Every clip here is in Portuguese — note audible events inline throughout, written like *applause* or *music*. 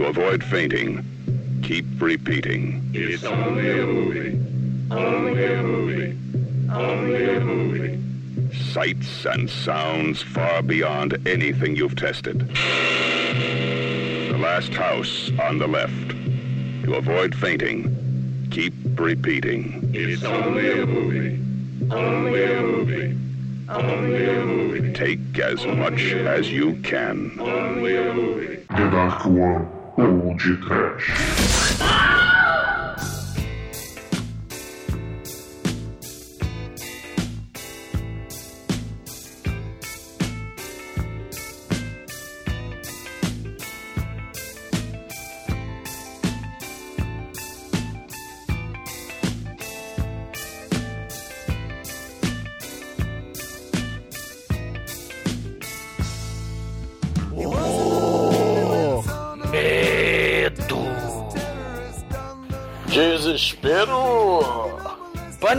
To avoid fainting, keep repeating. It's only a movie. Only a movie. Only a movie. Sights and sounds far beyond anything you've tested. The last house on the left. To avoid fainting, keep repeating. It's only a movie. Only a movie. Only a movie. Take as much as you can. Only a movie. De Trash.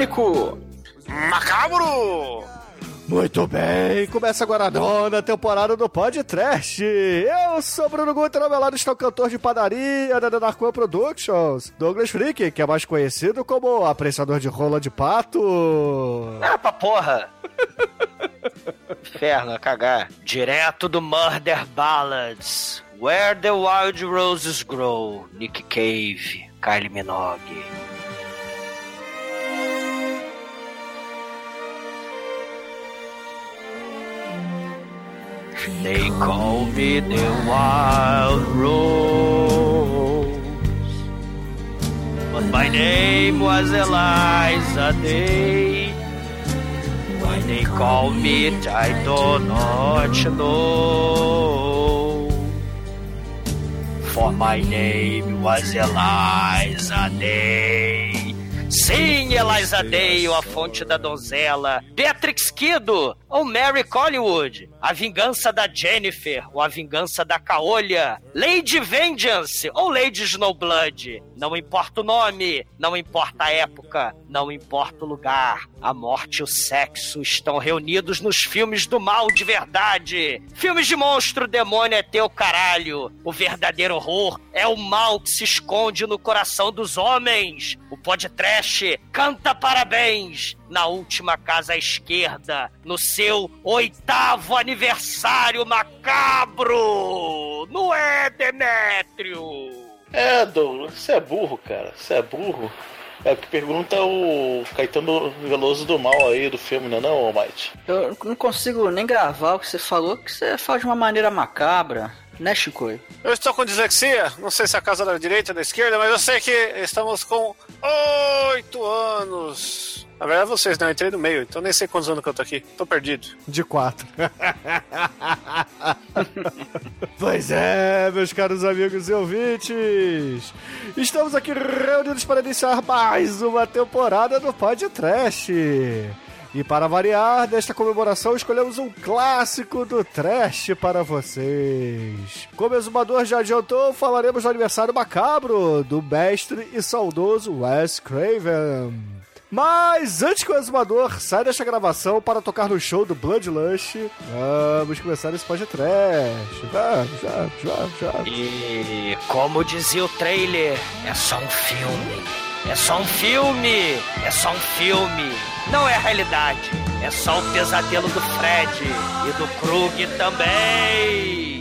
Pânico! Macabro! Muito bem, começa agora a nona temporada do Pod Trash. Eu sou Bruno Guter, ao meu lado está o cantor de padaria da Narcoa Productions, Douglas Freak, que é mais conhecido como apreciador de rola de pato. Ah, pra porra! *laughs* Inferno, a cagar. Direto do Murder Ballads. Where the Wild Roses Grow. Nick Cave. Kylie Minogue. They call me the wild rose, but my name was Eliza Day. Why they call me, I do not know. For my name was Eliza Day. Sim, Eliza Day, a fonte da donzela. Beatrix Kido, ou Mary Collingwood. A vingança da Jennifer, ou a vingança da Caolha. Lady Vengeance, ou Lady Snowblood. Não importa o nome, não importa a época, não importa o lugar. A morte e o sexo estão reunidos nos filmes do mal de verdade. Filmes de monstro, demônio é teu caralho. O verdadeiro horror é o mal que se esconde no coração dos homens. O podcast canta parabéns na última casa à esquerda, no seu oitavo aniversário macabro. Não é, Demétrio? É, Douglas, você é burro, cara. Você é burro. É o que pergunta o Caetano Veloso do Mal aí do filme, não é não, Almighty? Eu não consigo nem gravar o que você falou, que você fala de uma maneira macabra. Né, Chico? Eu estou com dislexia, não sei se é a casa da direita ou da esquerda, mas eu sei que estamos com oito anos. Na verdade, vocês, não, eu entrei no meio, então nem sei quantos anos que eu tô aqui. Tô perdido. De quatro. *laughs* pois é, meus caros amigos e ouvintes. Estamos aqui reunidos para iniciar mais uma temporada do Pod Trash. E para variar, desta comemoração escolhemos um clássico do trash para vocês. Como o exumador já adiantou, falaremos do aniversário macabro do mestre e saudoso Wes Craven. Mas antes que o exumador saia desta gravação para tocar no show do Bloodlust, vamos começar esse podcast. Vamos, vamos, vamos, vamos. E como dizia o trailer, é só um filme. É só um filme! É só um filme! Não é a realidade! É só o pesadelo do Fred e do Krug também!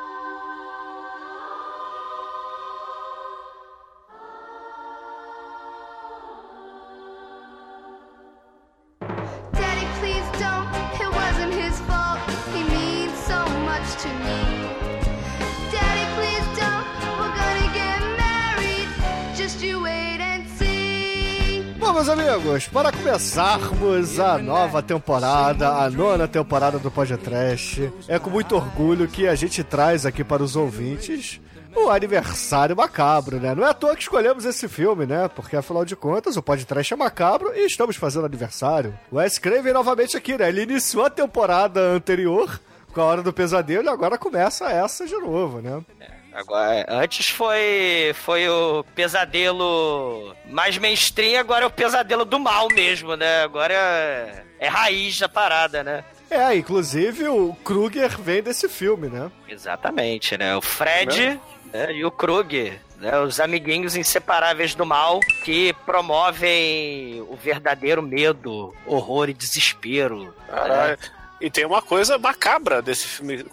meus amigos, para começarmos a nova temporada, a nona temporada do Podcast, é com muito orgulho que a gente traz aqui para os ouvintes o aniversário macabro, né? Não é à toa que escolhemos esse filme, né? Porque afinal de contas, o podcast é macabro e estamos fazendo aniversário. O Wes Craven novamente aqui, né? Ele iniciou a temporada anterior com a Hora do Pesadelo e agora começa essa de novo, né? Agora, antes foi foi o pesadelo mais mainstream, agora é o pesadelo do mal mesmo, né? Agora é, é raiz da parada, né? É, inclusive o Kruger vem desse filme, né? Exatamente, né? O Fred né, e o Kruger. Né, os amiguinhos inseparáveis do mal que promovem o verdadeiro medo, horror e desespero. Caralho. E tem uma coisa macabra desse filme,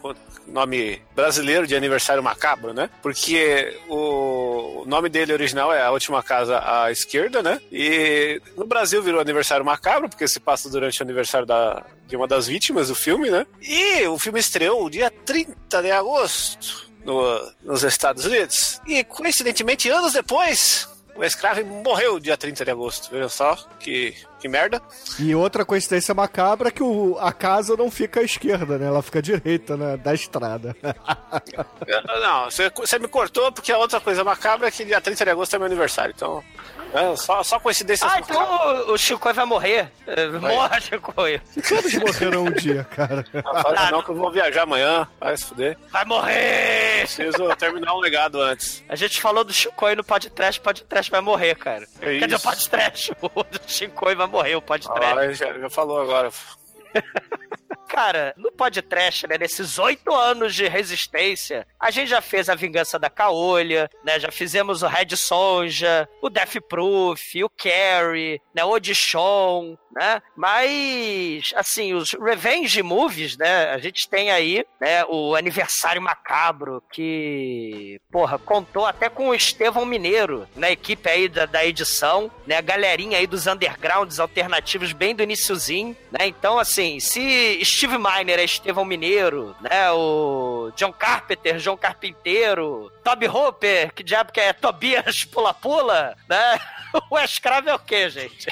nome brasileiro de aniversário macabro, né? Porque o nome dele original é A Última Casa à Esquerda, né? E no Brasil virou aniversário macabro, porque se passa durante o aniversário da, de uma das vítimas do filme, né? E o filme estreou dia 30 de agosto no- nos Estados Unidos. E coincidentemente, anos depois, o escravo morreu dia 30 de agosto. Vejam só que, que merda. E outra coincidência macabra é que o, a casa não fica à esquerda, né? Ela fica à direita né? da estrada. *laughs* Não, você, você me cortou porque a outra coisa macabra é que dia 30 de agosto é meu aniversário. Então, é, só, só coincidência. Ah, então o, o Chico vai morrer. É, Morra, Chico. Todos morreram um dia, cara. Não, fala não que eu vou viajar amanhã. Vai se fuder. Vai morrer! Preciso terminar um legado antes. A gente falou do Chico no podcast, podcast vai morrer, cara. É Quer dizer, o isso. podcast, o do Chico vai morrer, o podcast. Ah, já, já falou agora. *laughs* Cara, no podcast, né, nesses oito anos de resistência, a gente já fez a Vingança da Caolha, né, já fizemos o Red Sonja, o Death Proof, o Carrie, né, o Audition, né, mas, assim, os Revenge Movies, né, a gente tem aí, né, o Aniversário Macabro, que, porra, contou até com o Estevão Mineiro, na equipe aí da, da edição, né, a galerinha aí dos undergrounds alternativos bem do iniciozinho, né, então, assim, se Steve Miner é Estevão Mineiro, né, o John Carpenter, João Carpinteiro, Toby Hopper, que diabo que é Tobias Pula-Pula, né, *laughs* o escravo é o quê, gente?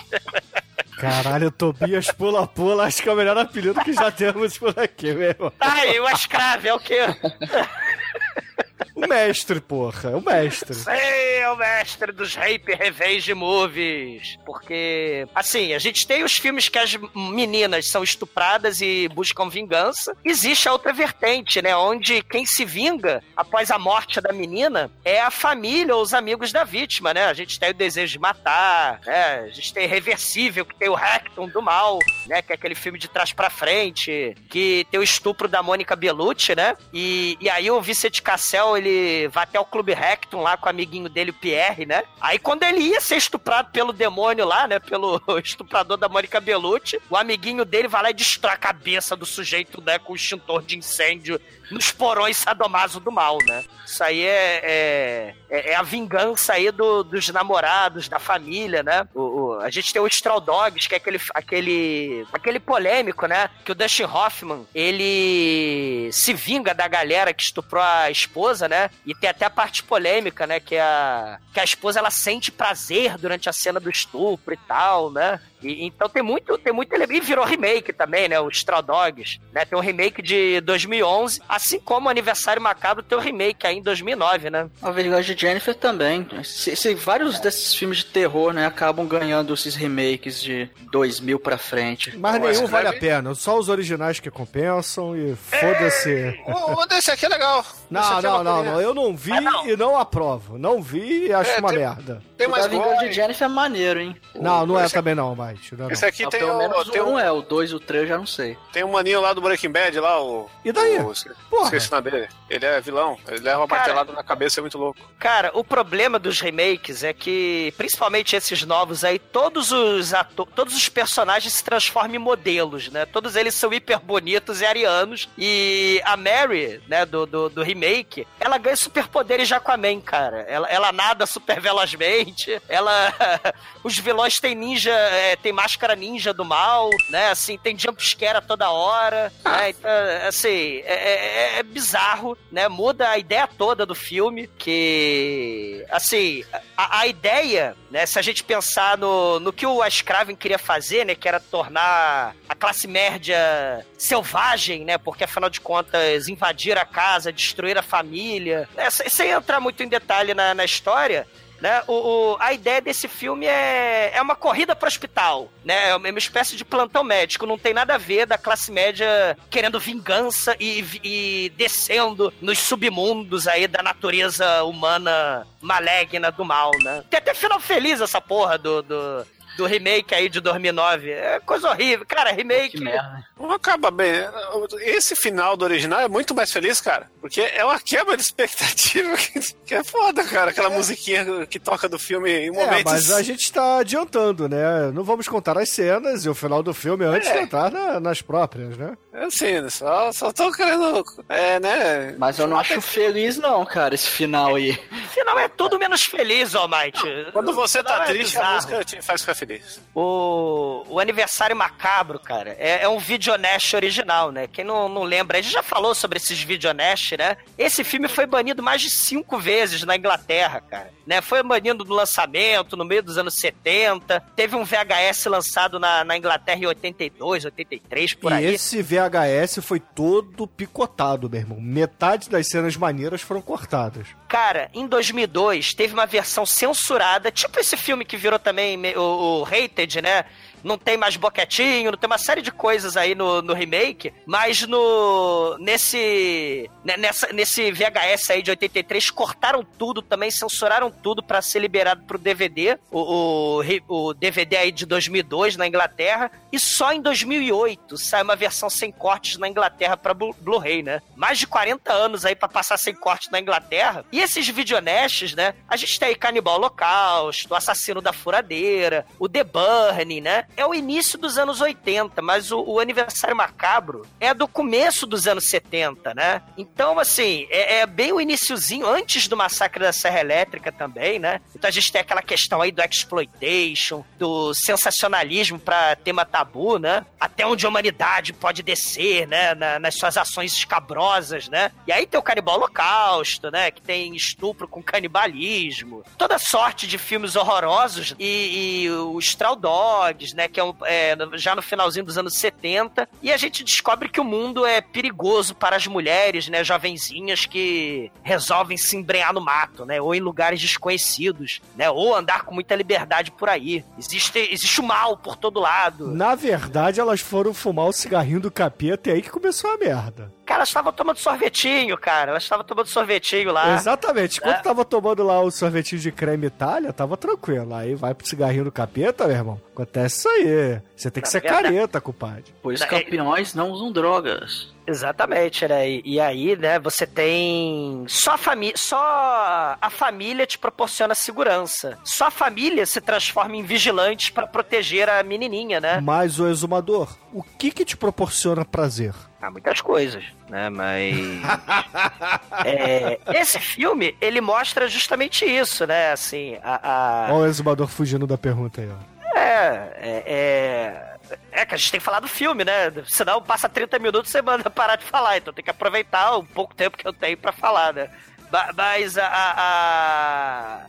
Caralho, Tobias pula-pula, acho que é o melhor apelido que já temos por aqui, meu irmão. Ai, o escravo é o quê? *laughs* O mestre, porra, o mestre. Sei, é o mestre dos rape revenge movies. Porque, assim, a gente tem os filmes que as meninas são estupradas e buscam vingança. Existe a outra vertente, né? Onde quem se vinga após a morte da menina é a família ou os amigos da vítima, né? A gente tem o desejo de matar, né? A gente tem Irreversível, que tem o Hacton do Mal, né? Que é aquele filme de trás pra frente, que tem o estupro da Mônica Bellucci, né? E, e aí o Vicente Cassel, ele vai até o Clube Hacton lá com o amiguinho dele, o Pierre, né? Aí quando ele ia ser estuprado pelo demônio lá, né? Pelo *laughs* estuprador da Mônica Bellucci, o amiguinho dele vai lá e destrói a cabeça do sujeito, né? Com o extintor de incêndio nos porões sadomaso do mal, né? Isso aí é, é, é- é a vingança aí do- dos namorados, da família, né? O, o- a gente tem o Straw Dogs, que é aquele, aquele, aquele polêmico, né? Que o Dustin Hoffman, ele se vinga da galera que estuprou a esposa, né? E tem até a parte polêmica, né? Que a, que a esposa, ela sente prazer durante a cena do estupro e tal, né? E- então tem muito, tem muito elemento. E virou remake também, né? O Straw Dogs, né? Tem um remake de 2011, assim como o Aniversário Macabro tem o remake aí em 2009, né? A Vingança de Jennifer também. Se, se vários desses filmes de terror, né, acabam ganhando esses remakes de 2000 pra frente. Mas Mas nenhum vale a pena, só os originais que compensam e foda-se. O, o desse aqui é legal. Não, é não, não, não, eu não vi Mas não. e não aprovo. Não vi e acho É, uma tem- merda. Tem O mais da Vingança de Jennifer é maneiro, hein? Não, não é também não, Mike. Não é não. Esse aqui Ah, tem pelo o, menos tem, o um, 1 é, o 2 e o 3 já não sei. tem um maninho lá do Breaking Bad lá, o. E daí? O, Porra. esqueci o nome dele. Ele é vilão. Ele leva uma Cara. martelada na cabeça, é muito louco. Cara, o problema dos remakes é que, principalmente esses novos aí, todos os ato- todos os personagens se transformam em modelos, né? Todos eles são hiper bonitos e arianos. E a Mary, né, do, do, do remake, ela ganha superpoderes de Aquaman, cara. Ela, ela nada super velozmente, ela... *laughs* os vilões têm ninja, é, tem máscara ninja do mal, né? Assim, tem jump scare a toda hora, né? Então, assim, é, é- é bizarro, né? Muda a ideia toda do filme, que, assim, a, a ideia, né? Se a gente pensar no, no que o Wes Craven queria fazer, né? Que era tornar a classe média selvagem, né? Porque, afinal de contas, invadir a casa, destruir a família, né? Sem sem entrar muito em detalhe na, na história, né? O, o- a ideia desse filme é, é uma corrida para o hospital, né? É uma espécie de plantão médico. Não tem nada a ver da classe média querendo vingança e, e descendo nos submundos aí da natureza humana maligna do mal, né? Tem até final feliz essa porra do, do, do remake aí de 2009. É coisa horrível. Cara, remake... Que merda. Não acaba bem. Esse final do original é muito mais feliz, cara. Porque é uma quebra de expectativa *laughs* que, é foda, cara. Aquela musiquinha que toca do filme em É, momentos. mas a gente tá adiantando, né? Não vamos contar as cenas e o final do filme antes É. de entrar na- nas próprias, né? Assim, só, só tô querendo. É, né? Mas eu não acho feliz, não, cara, esse final aí. O final é tudo menos feliz, Almighty. Quando você tá é triste, a música te faz ficar feliz. O, o Aniversário Macabro, cara, é, é um videonash original, né? Quem não, não lembra, a gente já falou sobre esses videonash, né? Esse filme foi banido mais de cinco vezes na Inglaterra, cara. Né? Foi banido no lançamento, no meio dos anos 70. Teve um VHS lançado na, na Inglaterra em 82, 83, por e aí. esse VHS foi todo picotado, meu irmão. Metade das cenas maneiras foram cortadas. Cara, em 2002 teve uma versão censurada, tipo esse filme que virou também o, o Hated, né? Não tem mais boquetinho, não tem uma série de coisas aí no, no remake, mas no nesse ne- nessa, nesse VHS aí de 83 cortaram tudo também, censuraram tudo pra ser liberado pro DVD, o, o, o DVD aí de 2002 na Inglaterra, e só em 2008 sai uma versão sem cortes na Inglaterra Blu- Blu-ray, né? Mais de 40 anos aí pra passar sem corte na Inglaterra. E esses videonestes, né? A gente tem aí Canibal Holocausto, o Assassino da Furadeira, o The Burning, né? É o início dos anos 80, mas o, o Aniversário Macabro é do começo dos anos 70, né? Então, assim, é, é bem o iniciozinho, antes do Massacre da Serra Elétrica também, né? Então a gente tem aquela questão aí do exploitation, do sensacionalismo pra tema tabu, né? Até onde a humanidade pode descer, né? Na- nas suas ações escabrosas, né? E aí tem o Canibal Holocausto, né? Que tem estupro com canibalismo. Toda sorte de filmes horrorosos. E, e o Straw Dogs, né? Que é, um- é, já no finalzinho dos anos 70. E a gente descobre que o mundo é perigoso para as mulheres, né? Jovenzinhas que resolvem se embrenhar no mato, né? Ou em lugares desconhecidos, né? Ou andar com muita liberdade por aí. Existe, existe o mal por todo lado. Na verdade, elas foram fumar o cigarrinho do capeta e aí que começou a merda. Cara, elas estavam tomando sorvetinho, cara. Elas estavam tomando sorvetinho lá. Exatamente. Enquanto É. tava tomando lá o sorvetinho de creme Itália, tava tranquilo. Aí vai pro cigarrinho do capeta, meu irmão. Acontece isso aí. Você tem que ser verdade- careta, compadre. Pois É- campeões não usam drogas. Exatamente, né? E, e aí, né, você tem. Só a família. Só a família te proporciona segurança. Só a família se transforma em vigilante pra proteger a menininha, né? Mas o exumador, o que que te proporciona prazer? Há muitas coisas, né? Mas. É, esse filme, ele mostra justamente isso, né? Assim, a. a- Olha o exumador fugindo da pergunta aí, ó. É, é, é. É que a gente tem que falar do filme, né? Senão passa 30 minutos e você manda parar de falar. Então tem que aproveitar o pouco tempo que eu tenho pra falar, né? Mas a. a,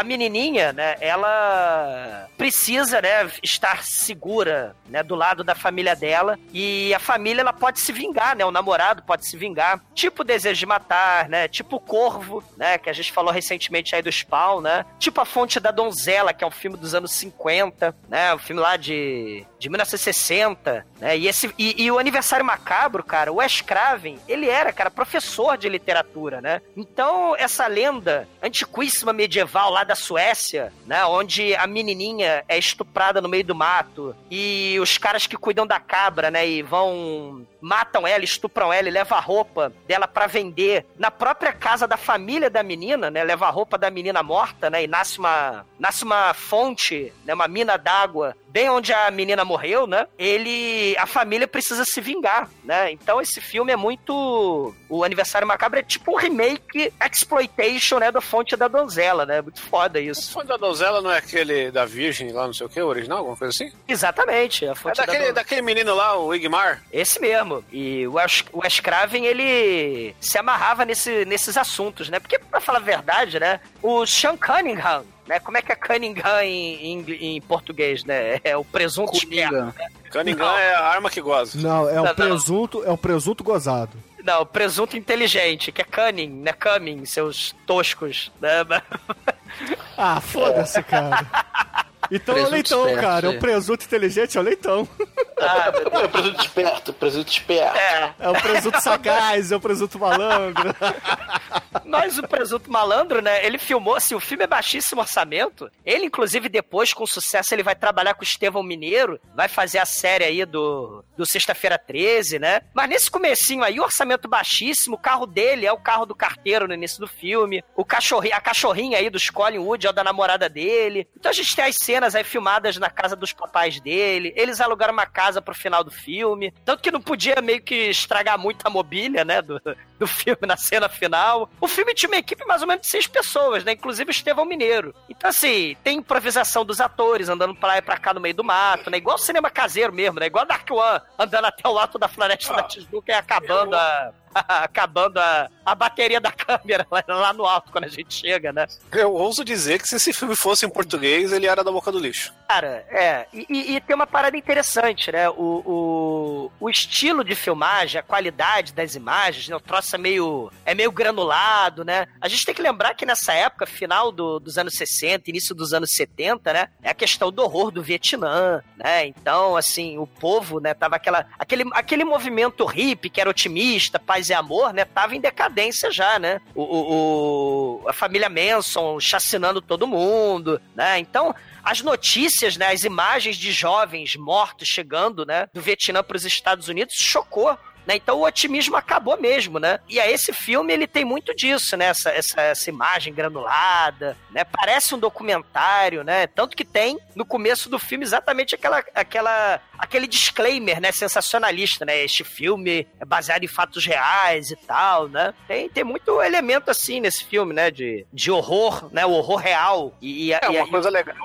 a... menininha, né, ela precisa, né, estar segura, né, do lado da família dela. E a família ela pode se vingar, né, o namorado pode se vingar, tipo Desejo de Matar, né, tipo Corvo, né, que a gente falou recentemente aí do Spawn, né, tipo A Fonte da Donzela, que é um filme dos anos 50, né, um filme lá de, de 1960, né, e, esse, e, e o Aniversário Macabro, cara, o Wes Craven, ele era, cara, professor de literatura, né, então essa lenda antiquíssima medieval lá da Suécia, né, onde a menininha é estuprada no meio do mato e os caras que cuidam da cabra, né, e vão matam ela, estupram ela e levam a roupa dela para vender na própria casa da família da menina, né, leva a roupa da menina morta, né, e nasce uma nasce uma fonte, né, uma mina d'água bem onde a menina morreu, né? Ele. A família precisa se vingar, né? Então esse filme é muito. O Aniversário Macabro é tipo um remake exploitation, né? Da Fonte da Donzela, né? Muito foda A isso. Fonte da Donzela não é aquele da Virgem lá, não sei o que, original, alguma coisa assim? Exatamente, a É Fonte da daquele, Donzela. daquele menino lá, o Igmar. Esse mesmo. E o o Wes Craven, ele se amarrava nesse, nesses assuntos, né? Porque, pra falar a verdade, né? O Sean Cunningham, né? Como é que é Cunningham em, em, em português, né? É o presunto esperto. Coringa. Cunningham Não. é a arma que goza. Não, é Não, o não. presunto, é o presunto gozado. Não, o presunto inteligente, que é cunning, né? Coming, seus toscos. Né? *laughs* Ah, foda-se, cara. Então é o Presunto leitão, esperto, cara. É é. o presunto inteligente, é o leitão. Ah. É presunto esperto, presunto esperto. É, É o presunto sagaz, é o presunto malandro. *laughs* Mas o Presunto Malandro, né? Ele filmou, assim, o filme é baixíssimo orçamento. Ele, inclusive, depois, com sucesso, ele vai trabalhar com o Estevão Mineiro, vai fazer a série aí do, do Sexta-feira 13, né? Mas nesse comecinho aí, orçamento baixíssimo, o carro dele é o carro do carteiro no início do filme, o cachorrinho, a cachorrinha aí do Colin Wood é o da namorada dele. Então a gente tem as cenas aí filmadas na casa dos papais dele, eles alugaram uma casa pro final do filme, tanto que não podia meio que estragar muito a mobília, né, do, do filme na cena final. O filme tinha uma equipe mais ou menos de seis pessoas, né? Inclusive o Estevão Mineiro. Então, assim, tem improvisação dos atores andando pra lá e pra cá no meio do mato, né? Igual cinema caseiro mesmo, né? Igual Dark One, andando até o alto da floresta da Tijuca e acabando a. *laughs* acabando a, a bateria da *laughs* câmera lá, lá no alto quando a gente chega, né? Eu ouso dizer que se esse filme fosse em português, ele era da boca do lixo. Cara, é. E, e- e tem uma parada interessante, né? O, o, o estilo de filmagem, a qualidade das imagens, né? O troço é meio, é meio granulado, né? A gente tem que lembrar que nessa época, final do- dos anos 60, início dos anos 70, né? É a questão do horror do Vietnã, né? Então, assim, o povo, né? Tava aquela, aquele, aquele movimento hippie que era otimista, paz e amor, né? Tava em decadência já, né? O, o- o- a família Manson chacinando todo mundo, né? Então, as notícias, né, as imagens de jovens mortos chegando, né, do Vietnã para os Estados Unidos chocou. Né? Então o otimismo acabou mesmo, né? E aí esse filme ele tem muito disso, né? Essa, essa, essa imagem granulada, né? Parece um documentário, né? Tanto que tem no começo do filme exatamente aquela, aquela, aquele disclaimer, né? Sensacionalista, né? Este filme é baseado em fatos reais e tal, né? Tem, tem muito elemento assim nesse filme, né? De, de horror, né? O horror real. E, e, É, e- uma coisa legal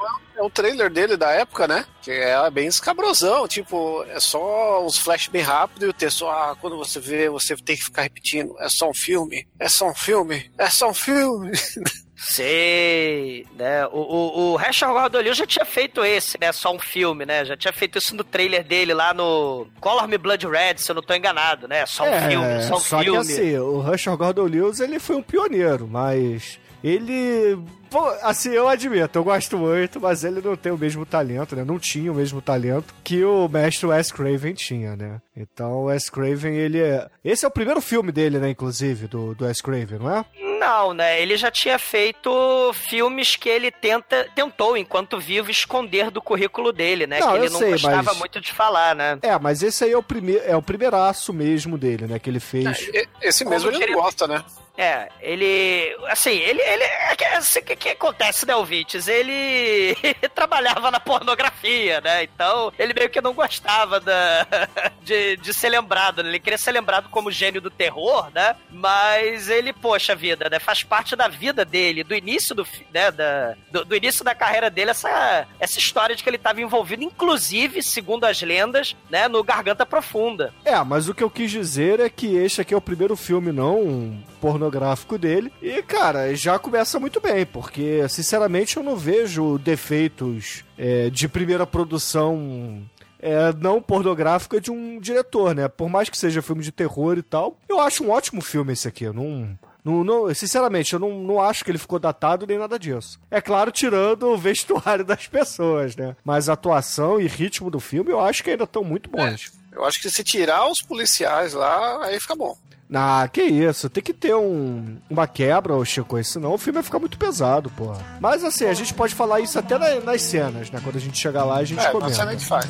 é- é o trailer dele da época, né? Que é bem escabrosão, tipo, é só uns flash bem rápido e o texto, ah, quando você vê, você tem que ficar repetindo, é só um filme, é só um filme, é só um filme. *laughs* Sei, né? O, o, o Rachel Gordon já tinha feito esse, né? Só um filme, né? Já tinha feito isso no trailer dele lá no Color Me Blood Red, se eu não tô enganado, né? Só um filme, só um só filme. que assim, o Rusher Gordon Lewis, ele foi um pioneiro, mas ele... Pô, assim, eu admito, eu gosto muito, mas ele não tem o mesmo talento, né? Não tinha o mesmo talento que o mestre Wes Craven tinha, né? Então, o Wes Craven, ele é... Esse é o primeiro filme dele, né, inclusive, do, do Wes Craven, não é? Não, né? Ele já tinha feito filmes que ele tenta, tentou, enquanto vivo, esconder do currículo dele, né? Não, que ele não sei, gostava mas- muito de falar, né? É, mas esse aí é o primeiro, é o primeiraço mesmo dele, né, que ele fez. E- Esse mesmo ele queria- gosta, né? É, ele. Assim, ele. ele é assim, O que, que acontece, né, ouvintes? Ele *laughs* trabalhava na pornografia, né? Então, ele meio que não gostava da, *laughs* de, de ser lembrado, né? Ele queria ser lembrado como gênio do terror, né? Mas ele, poxa vida, né? Faz parte da vida dele, do início do, né? Da, do, do início da carreira dele, essa, essa história de que ele estava envolvido, inclusive, segundo as lendas, né? No Garganta Profunda. É, mas o que eu quis dizer é que este aqui é o primeiro filme não pornográfico dele. E, cara, já começa muito bem, porque, sinceramente, eu não vejo defeitos é, de primeira produção. é, não pornográfica de um diretor, né? Por mais que seja filme de terror e tal, eu acho um ótimo filme esse aqui. Eu não, não, não- sinceramente, eu não, não acho que ele ficou datado nem nada disso. É claro, tirando o vestuário *laughs* das pessoas, né? Mas a atuação e ritmo do filme eu acho que ainda estão muito bons. Eu acho que se tirar os policiais lá, aí fica bom. Ah, que isso. Tem que ter um, uma quebra, ô Chico, senão o filme vai ficar muito pesado, porra. Mas assim, a gente pode falar isso até na- nas cenas, né? Quando a gente chegar lá, a gente É, na comenta. cena a gente faz.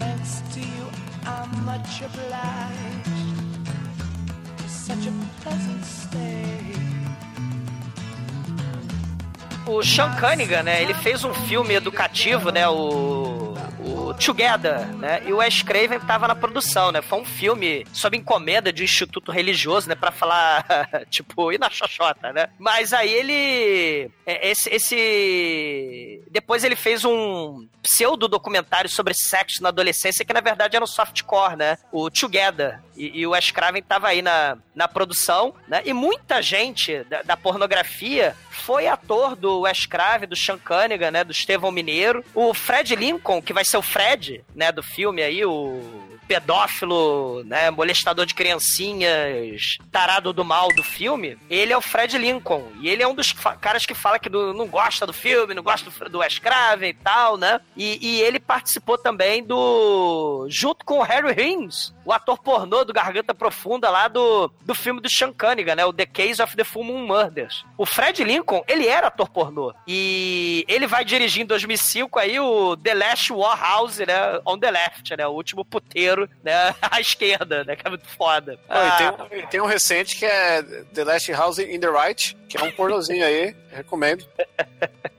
Thanks to you, I'm much obliged. Such a pleasant stay. O Sean Cunningham, né? Ele fez um filme educativo, né? O, o Together, né? E o Wes Craven tava na produção, né? Foi um filme sob encomenda de um instituto religioso, né? Pra falar, *laughs* tipo, ir na xoxota, né? Mas aí ele... é, Esse, esse... Depois ele fez um pseudo-documentário sobre sexo na adolescência, que na verdade era um softcore, né? O Together. E, e o Wes Craven tava aí na, na produção, né? E muita gente da, da pornografia foi ator do Wes Craven, do Sean Cunningham, né? Do Estevão Mineiro. O Fred Lincoln, que vai ser o Fred, né? Do filme aí, o pedófilo, né, molestador de criancinhas, tarado do mal do filme, ele é o Fred Lincoln. E ele é um dos caras que fala que do- não gosta do filme, não gosta do, do Wes Craven e tal, né? E, e ele participou também do... junto com o Harry Hines, o ator pornô do Garganta Profunda lá do, do filme do Sean Cunningham, né? O The Case of the Full Moon Murders. O Fred Lincoln, ele era ator pornô. E ele vai dirigir em 2005 aí o The Last Warhouse, né? On the Left, né? O último puteiro, né? *laughs* À esquerda, né? Que é muito foda. Pô, e tem, Ah, um- e tem um recente que é The Last House in the Right, que é um pornozinho aí, recomendo.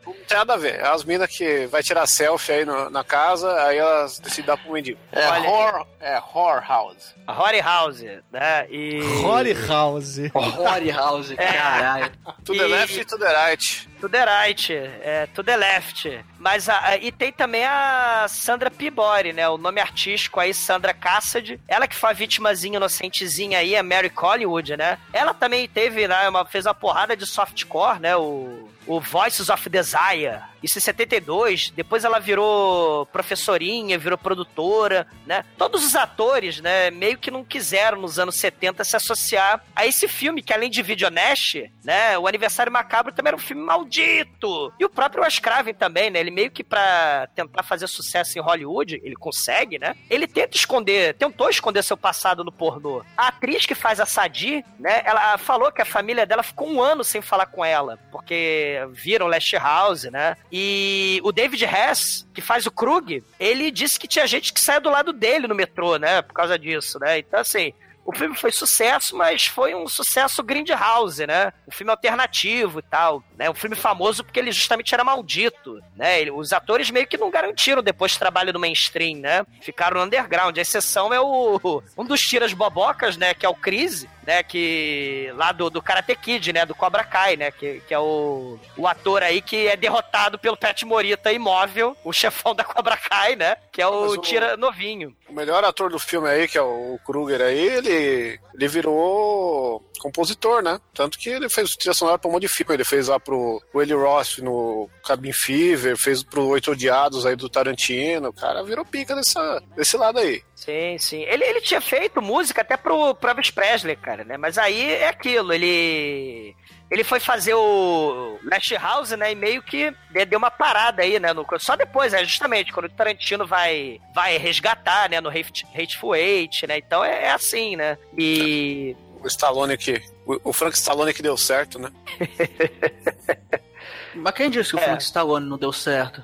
Não tem nada a ver. É as minas que vai tirar selfie aí no- na casa, aí elas decidem dar pro mendigo. É Olha horror, é horror house. a Horror House, né? E... Holly House. Horror House, caralho. To the E- left e to the right. To the right, é, to the left. Mas a, a- e tem também a Sandra Peabody, né? O nome artístico aí, Sandra Cassidy. Ela que foi a vitimazinha inocentezinha aí, a Mary Collingwood, né? Ela também teve, né? Uma, fez uma porrada de softcore, né? O, o Voices of Desire. Isso em 72. Depois ela virou professorinha, virou produtora, né? Todos os atores, né? Meio que não quiseram nos anos 70 se associar a esse filme, que além de Videonash, né? O Aniversário Macabro também era um filme maldito. E o próprio Wes Craven também, né? Ele meio que pra tentar fazer sucesso em Hollywood, ele consegue, né? Ele tenta esconder, tentou esconder seu passado no pornô. A atriz que faz a Sadi, né? Ela falou que a família dela ficou um ano sem falar com ela, porque viram Last House, né? E o David Hess, que faz o Krug, ele disse que tinha gente que saia do lado dele no metrô, né? Por causa disso, né? Então, assim, o filme foi sucesso, mas foi um sucesso grindhouse, né? Um filme alternativo e tal, né? Um filme famoso porque ele justamente era maldito, né? Ele- os atores meio que não garantiram depois trabalho no mainstream, né? Ficaram no underground. A exceção é o um dos tiras bobocas, né? Que é o Crise, né? Que lá do, do Karate Kid, né? Do Cobra Kai, né? Que, que é o, o ator aí que é derrotado pelo Pat Morita imóvel, o chefão da Cobra Kai, né? Que é o o- tira novinho. O melhor ator do filme aí, que é o Kruger aí, ele, ele virou compositor, né? Tanto que ele fez trilha sonora pra um monte de filme. Ele fez lá pro Eli Roth no Cabin Fever, fez pro Oito Odiados aí do Tarantino. O cara virou pica dessa, desse lado aí. Sim, sim. Ele, ele tinha feito música até pro Elvis Presley, cara, né? Mas aí é aquilo, ele. Ele foi fazer o Last House, né? E meio que de- deu uma parada aí, né? no- só depois, é justamente quando o Tarantino vai, vai resgatar, né? No Hate- Hateful Eight, né? Então é, é assim, né? E. O Stallone que. O, o Frank Stallone que deu certo, né? *laughs* Mas quem disse que o É. Frank Stallone não deu certo?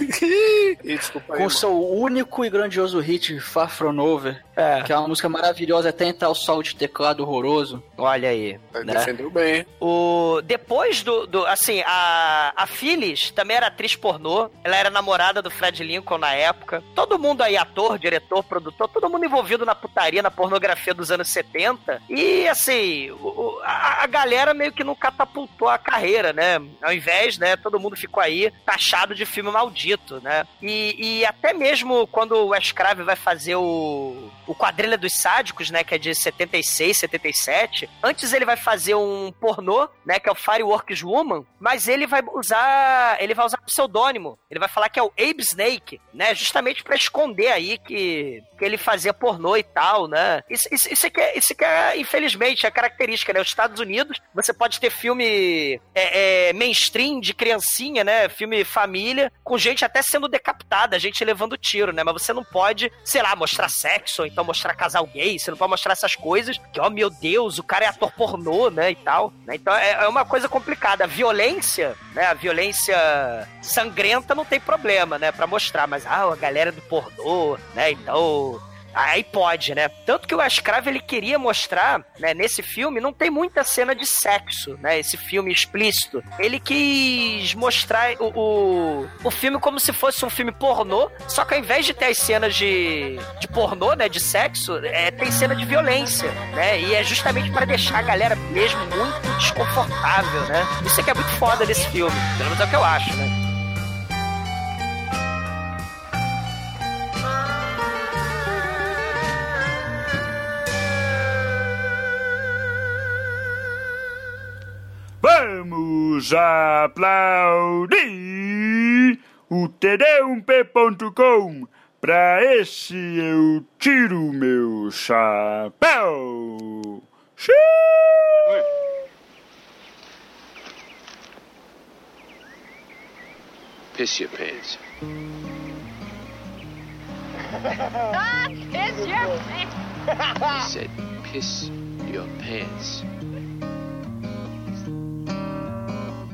Ih, *laughs* *laughs* desculpa aí. Com mano. seu único e grandioso hit Far From Over, É, que é uma música maravilhosa, até entrar o sol de teclado horroroso. olha aí. Ele né? Defendeu bem. hein? O, depois do, do- Assim, a, a Phyllis também era atriz pornô. Ela era namorada do Fred Lincoln na época. Todo mundo aí, ator, diretor, produtor, todo mundo envolvido na putaria, na pornografia dos anos 70. E, assim, o- o- a, a galera meio que não catapultou a carreira, né? Ao invés, né? Todo mundo ficou aí taxado de filme maldito, né? E, e até mesmo quando o Wes Craven vai fazer o, o Quadrilha dos Sádicos, né? Que é de 76, 77. Antes ele vai fazer um pornô, né? Que é o Fireworks Woman. Mas ele vai usar. Ele vai usar pseudônimo. Ele vai falar que é o Abe Snake, né? Justamente pra esconder aí que, que ele fazia pornô e tal, né? Isso, isso, isso, que é, isso que é, infelizmente, a característica, né? Os Estados Unidos, você pode ter filme é, é, mainstream de criancinha, né? Filme família, com gente até sendo decapitada, gente levando tiro, né? Mas você não pode, sei lá, mostrar sexo, então mostrar casal gay, você não pode mostrar essas coisas, que, ó, meu Deus, o cara é ator pornô, né? E tal. né? Então é, é uma coisa complicada. A violência, né? A violência sangrenta não tem problema, né? Pra mostrar, mas, ah, a galera do pornô, né? Então. Aí pode, né? Tanto que o Wes Craven, ele queria mostrar, né, nesse filme, não tem muita cena de sexo, né? Esse filme explícito. Ele quis mostrar o, o, o filme como se fosse um filme pornô, só que ao invés de ter as cenas de, de pornô, né, de sexo, é, tem cena de violência, né? E é justamente para deixar a galera mesmo muito desconfortável, né? Isso é que é muito foda desse filme, pelo menos é o que eu acho, né? Vamos aplaudir o td1p.com. Pra esse eu tiro meu chapéu. Xiii! Piss your pants. Ah, it's your I said, piss your pants.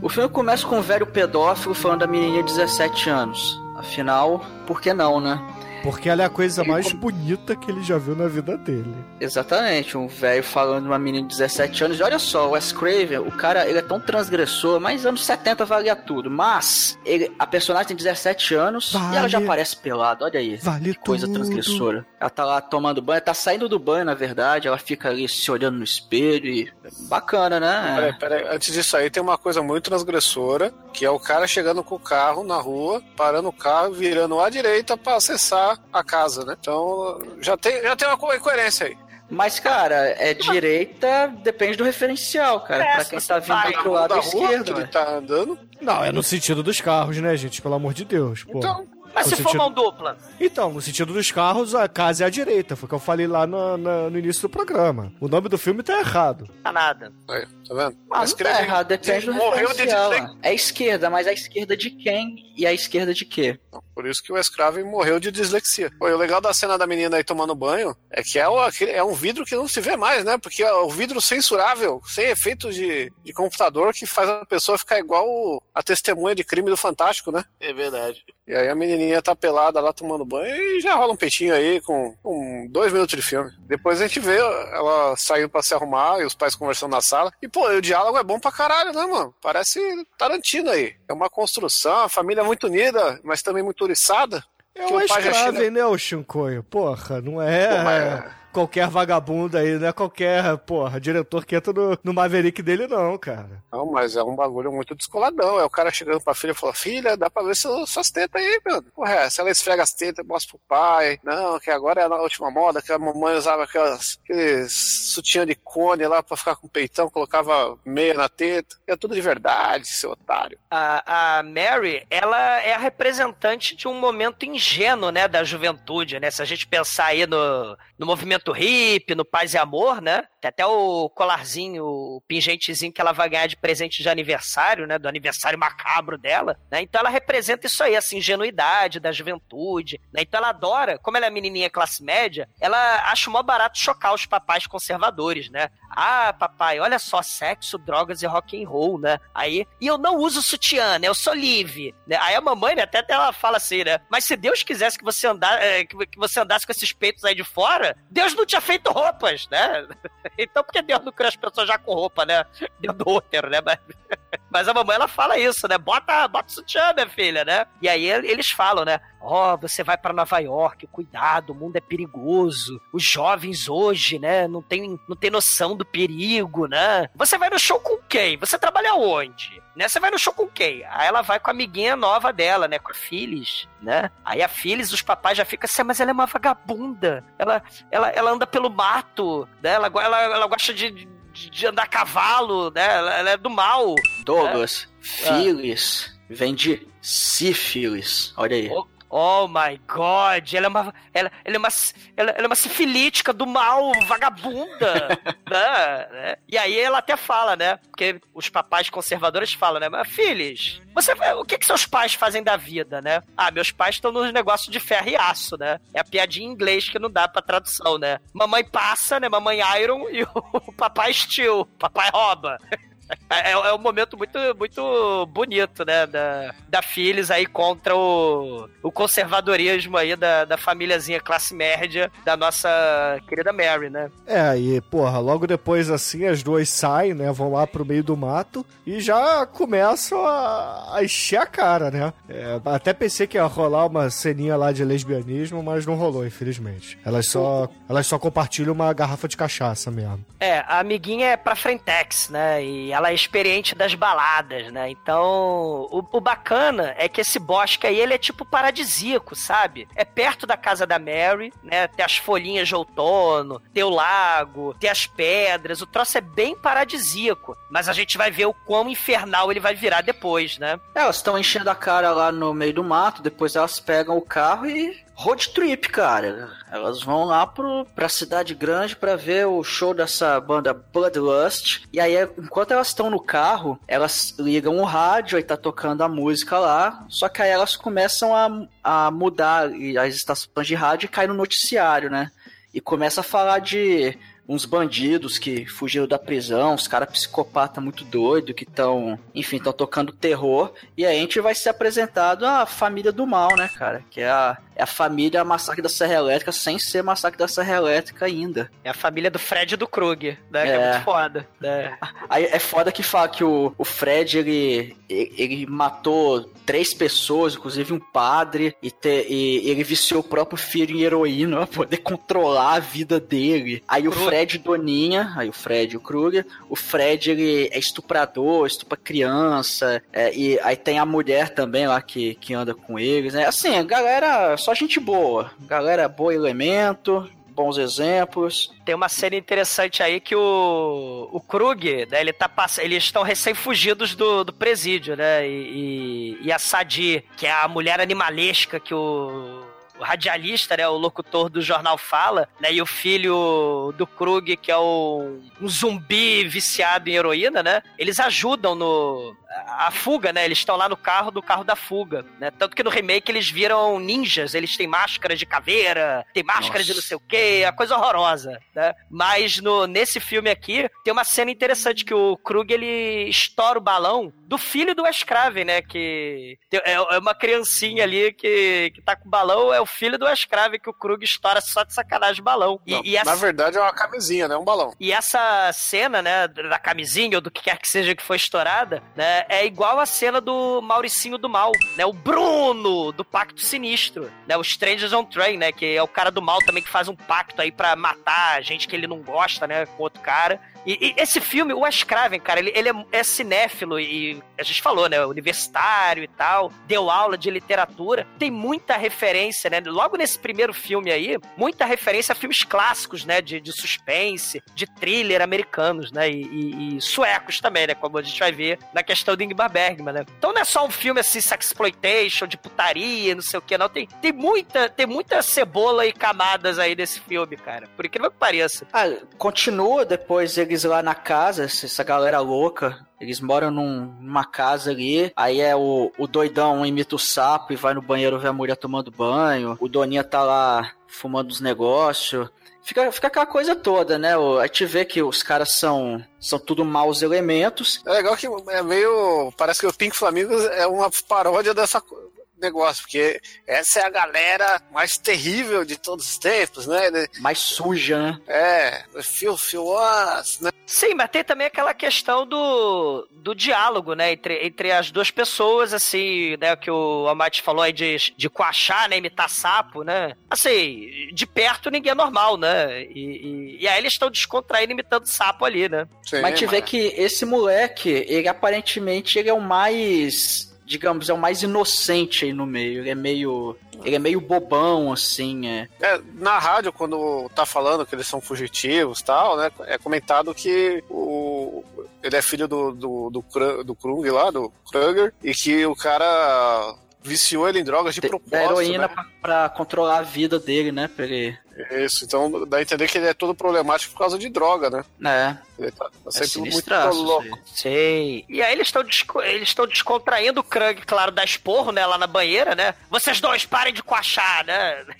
O filme começa com um velho pedófilo falando da menininha de 17 anos. Afinal, por que não, né? Porque ela é a coisa mais bonita que ele já viu na vida dele. Exatamente, um velho falando de uma menina de 17 anos. E olha só, o Wes Craven, o cara, ele é tão transgressor, mas anos 70 valia tudo. Mas, ele, a personagem tem 17 anos Vale. e ela já aparece pelada, olha aí. Vale que coisa tudo. transgressora. Ela tá lá tomando banho, tá saindo do banho, na verdade, ela fica ali se olhando no espelho e... Bacana, né? Peraí, peraí, antes disso aí tem uma coisa muito transgressora, que é o cara chegando com o carro na rua, parando o carro, virando à direita pra acessar a casa, né? Então já tem, já tem uma co- incoerência aí. Mas, cara, é direita, depende do referencial, cara. É, pra quem tá vindo do na lado rua, esquerdo, né? tá andando. Não, é no sentido dos carros, né, gente? Pelo amor de Deus. Pô. Então, mas No se for sentido- mão dupla? Então, no sentido dos carros, a casa é à direita. Foi o que eu falei lá no, na- no início do programa. O nome do filme tá errado. Tá nada. Aí, tá vendo? Ah, não tá errado, depende do morreu de dislexia. É esquerda, mas a esquerda de quem e a esquerda de quê? Por isso que o escravo morreu de dislexia. Pô, e o legal da cena da menina aí tomando banho é que é, o- é um vidro que não se vê mais, né? Porque é o vidro censurável, sem efeitos de, de computador, que faz a pessoa ficar igual o- a testemunha de crime do Fantástico, né? É verdade. E aí a menininha tá pelada lá tomando banho e já rola um peitinho aí com, com dois minutos de filme. Depois a gente vê ela saindo pra se arrumar e os pais conversando na sala. E, pô, o diálogo é bom pra caralho, né, mano? Parece Tarantino aí. É uma construção, a família muito unida, mas também muito oriçada. É já escravo, chega- né, o Shinkoio? Porra, não é Pô, mas- qualquer vagabundo aí, não é qualquer, porra, diretor que entra no, no Maverick dele, não, cara. Não, mas é um bagulho muito descoladão. É o cara chegando pra filha e falando: Filha, dá pra ver seu- suas tetas aí, mano. Porra, é, se ela esfrega as tetas, mostra pro pai. Não, que agora é a última moda, que a mamãe usava aquelas, aqueles sutiã de cone lá pra ficar com peitão, colocava meia na teta. É tudo de verdade, seu otário. A, a Mary, ela é a representante de um momento ingênuo, né, da juventude, né? Se a gente pensar aí no, no movimento hippie, no paz e amor, né? Tem até o colarzinho, o pingentezinho que ela vai ganhar de presente de aniversário, né? Do aniversário macabro dela, né? Então ela representa isso aí, essa ingenuidade da juventude, né? Então ela adora, como ela é menininha classe média, ela acha mó barato chocar os papais conservadores, né? Ah, papai, olha só, sexo, drogas e rock and roll, né? Aí, e eu não uso sutiã, né? Eu sou livre, né? Aí a mamãe, né, até ela fala assim, né? Mas se Deus quisesse que você eh, que você andasse com esses peitos aí de fora, Deus não tinha feito roupas, né? *laughs* Então por que Deus não criou as pessoas já com roupa, né? Dentro do útero, né? Mas, *laughs* mas a mamãe ela fala isso, né? Bota, bota o sutiã, minha filha, né? E aí eles falam, né? Ó, você vai pra Nova York, cuidado, o mundo é perigoso. Os jovens hoje, né, não tem, não tem noção do perigo, né? Você vai no show com quem? Você trabalha onde? Né? Você vai no show com quem? Aí ela vai com a amiguinha nova dela, né? Com a Phyllis, né? Aí a Phyllis, os papais já ficam assim, mas ela é uma vagabunda. Ela, ela, ela anda pelo mato, né? Ela, ela, ela gosta de, de, de andar a cavalo, né? Ela, ela é do mal. Douglas, Phyllis vem de sífilis. Olha aí. Oh my god, ela é uma. Ela, ela é uma. Ela, ela é uma sifilítica do mal, vagabunda. *laughs* né? E aí ela até fala, né? Porque os papais conservadores falam, né? Mas, filhos, você, o que, que seus pais fazem da vida, né? Ah, meus pais estão nos negócios de ferro e aço, né? É a piadinha em inglês que não dá pra tradução, né? Mamãe passa, né? Mamãe Iron e o *laughs* papai Steel. Papai rouba. É, é um momento muito, muito bonito, né? Da, da Phyllis aí contra o, o conservadorismo aí da, da famíliazinha classe média da nossa querida Mary, né? É, e porra, logo depois assim as duas saem, né? Vão lá pro meio do mato e já começam a, a encher a cara, né? É, até pensei que ia rolar uma ceninha lá de lesbianismo, mas não rolou, infelizmente. Elas só, *laughs* elas só compartilham uma garrafa de cachaça mesmo. É, a amiguinha é pra frentex, né? E ela é experiente das baladas, né? Então, o, o bacana é que esse bosque aí, ele é tipo paradisíaco, sabe? É perto da casa da Mary, né? Tem as folhinhas de outono, tem o lago, tem as pedras, o troço é bem paradisíaco. Mas a gente vai ver o quão infernal ele vai virar depois, né? Elas estão enchendo a cara lá no meio do mato, depois elas pegam o carro e road trip, cara. Elas vão lá pro, pra cidade grande para ver o show dessa banda Bloodlust. E aí, enquanto elas estão no carro, elas ligam o rádio e tá tocando a música lá. Só que aí elas começam a, a mudar as estações de rádio e cai no noticiário, né? E começa a falar de uns bandidos que fugiram da prisão, os caras psicopata muito doido que estão, enfim, estão tocando terror. E aí a gente vai ser apresentado a família do mal, né, cara? Que é a, é a família Massacre da Serra Elétrica sem ser Massacre da Serra Elétrica ainda. É a família do Fred e do Krug, né? É, É. muito foda. né? *laughs* Aí é foda que fala que o, o Fred, ele, ele matou três pessoas, inclusive um padre, e, te- e ele viciou o próprio filho em heroína pra poder controlar a vida dele. Aí o Fred e Doninha, aí o Fred e o Kruger, o Fred, ele é estuprador, estupra criança, é, e aí tem a mulher também lá que, que anda com eles, né? Assim, a galera, só gente boa. Galera boa elemento, bons exemplos. Tem uma cena interessante aí que o, o Krug, né, ele tá pass... eles estão recém-fugidos do, do presídio, né? E, e, e a Sadi, que é a mulher animalesca que o, radialista, né, o locutor do jornal fala, né? E o filho do Krug, que é o, um zumbi viciado em heroína, né? Eles ajudam no a fuga, né? Eles estão lá no carro do carro da fuga, né? Tanto que no remake eles viram ninjas, eles têm máscara de caveira, tem máscara de não sei o quê, a coisa horrorosa, né? Mas no, nesse filme aqui tem uma cena interessante que o Krug ele estoura o balão do filho do Wes Craven, né? Que é, é uma criancinha ali que, que tá com o balão, é o filho do Wes Craven que o Krug estoura só de sacanagem o balão. E, Não, e essa- Na verdade é uma camisinha, né? Um balão. e essa cena, né, da camisinha ou do que quer que seja que foi estourada, né, é igual a cena do Mauricinho do Mal, né, o Bruno do Pacto Sinistro, né, o Strangers on Train, né, que é o cara do mal também que faz um pacto aí pra matar gente que ele não gosta, né, com outro cara. E, e esse filme, o Wes Craven, cara, ele, ele é, é cinéfilo e a gente falou, né, universitário e tal, deu aula de literatura, tem muita referência, né, logo nesse primeiro filme aí, muita referência a filmes clássicos, né, de, de suspense, de thriller americanos, né, e, e- e suecos também, né, como a gente vai ver na questão do Ingmar Bergman, né. Então não é só um filme assim, sexploitation, de putaria, não sei o que, não, tem, tem muita, tem muita cebola e camadas aí nesse filme, cara, por incrível que pareça. Ah, continua depois eles lá na casa, essa galera louca. Eles moram num- numa casa ali. Aí é o, o doidão imita o sapo e vai no banheiro ver a mulher tomando banho. O Doninha tá lá fumando os negócios. Fica, fica aquela coisa toda, né? O- A gente vê que os caras são, são tudo maus elementos. É legal que é meio. Parece que o Pink Flamingos é uma paródia dessa negócio, porque essa é a galera mais terrível de todos os tempos, né? Mais suja, né? É, filthy ones, né? Sim, mas tem também aquela questão do, do diálogo, né, entre, entre as duas pessoas, assim, né, que o Amate falou aí de, de coachar, né, imitar sapo, né, assim, de perto ninguém é normal, né, e, e, e aí eles estão descontraindo imitando sapo ali, né. Mas a gente vê que esse moleque, ele aparentemente ele é o mais, digamos, é o mais inocente aí no meio. Ele é meio, ele é meio bobão assim, é. É, na rádio, quando tá falando que eles são fugitivos e tal, né? É comentado que o, ele é filho do, do, do, Kru- do Krug lá, do Kruger, e que o cara viciou ele em drogas de Da propósito. heroína né? pra, pra controlar a vida dele, né? Pra ele. Isso, então dá a entender que ele é todo problemático por causa de droga, né? É. Ele tá, tá É sempre muito sinistraço isso louco. Sei. E aí eles estão eles estão descontraindo o Krug, claro, da esporro, né, lá na banheira, né? Vocês dois parem de coachar, né? *laughs*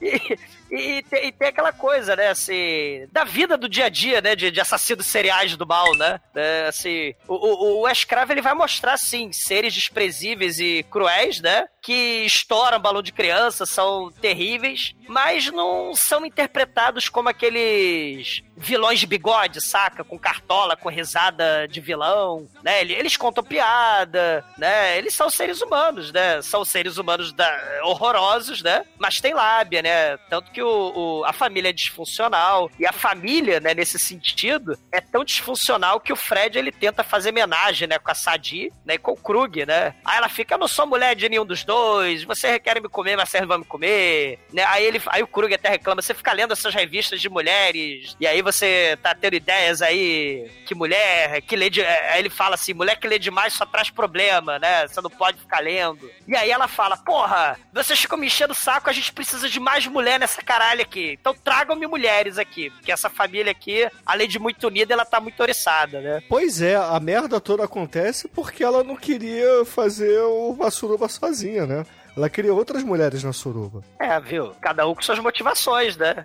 E, e, tem, e tem aquela coisa, né, assim, da vida do dia a dia, né, de, de assassinos seriais do mal, né? É, assim, o, o, o Wes Craven, ele vai mostrar, sim, seres desprezíveis e cruéis, né? Que estouram balão de criança, são terríveis, mas não são interpretados como aqueles vilões de bigode, saca? Com cartola, com risada de vilão, né? Eles contam piada, né? Eles são seres humanos, né? São seres humanos da, horrorosos, né? Mas tem lábia, né? Tanto que o, o, a família é disfuncional. E a família, né, nesse sentido, é tão disfuncional que o Fred ele tenta fazer homenagem, né, com a Sadi, né, e com o Krug, né? Aí ela fica, eu não sou mulher de nenhum dos dois, você quer me comer, mas vocês não vão me comer, né? Aí, ele, aí o Krug até reclama, você fica lendo essas revistas de mulheres, e aí você tá tendo ideias aí que mulher, que lê de, aí ele fala assim, mulher que lê demais só traz problema, né? Você não pode ficar lendo. E aí ela fala, porra, vocês ficam me enchendo o saco, a gente precisa de mais mulher nessa caralho aqui. Então tragam-me mulheres aqui, porque essa família aqui, além de muito unida, ela tá muito oriçada, né? Pois é, a merda toda acontece porque ela não queria fazer o suruba sozinha, né? Ela queria outras mulheres na suruba. É, viu? Cada um com suas motivações, né?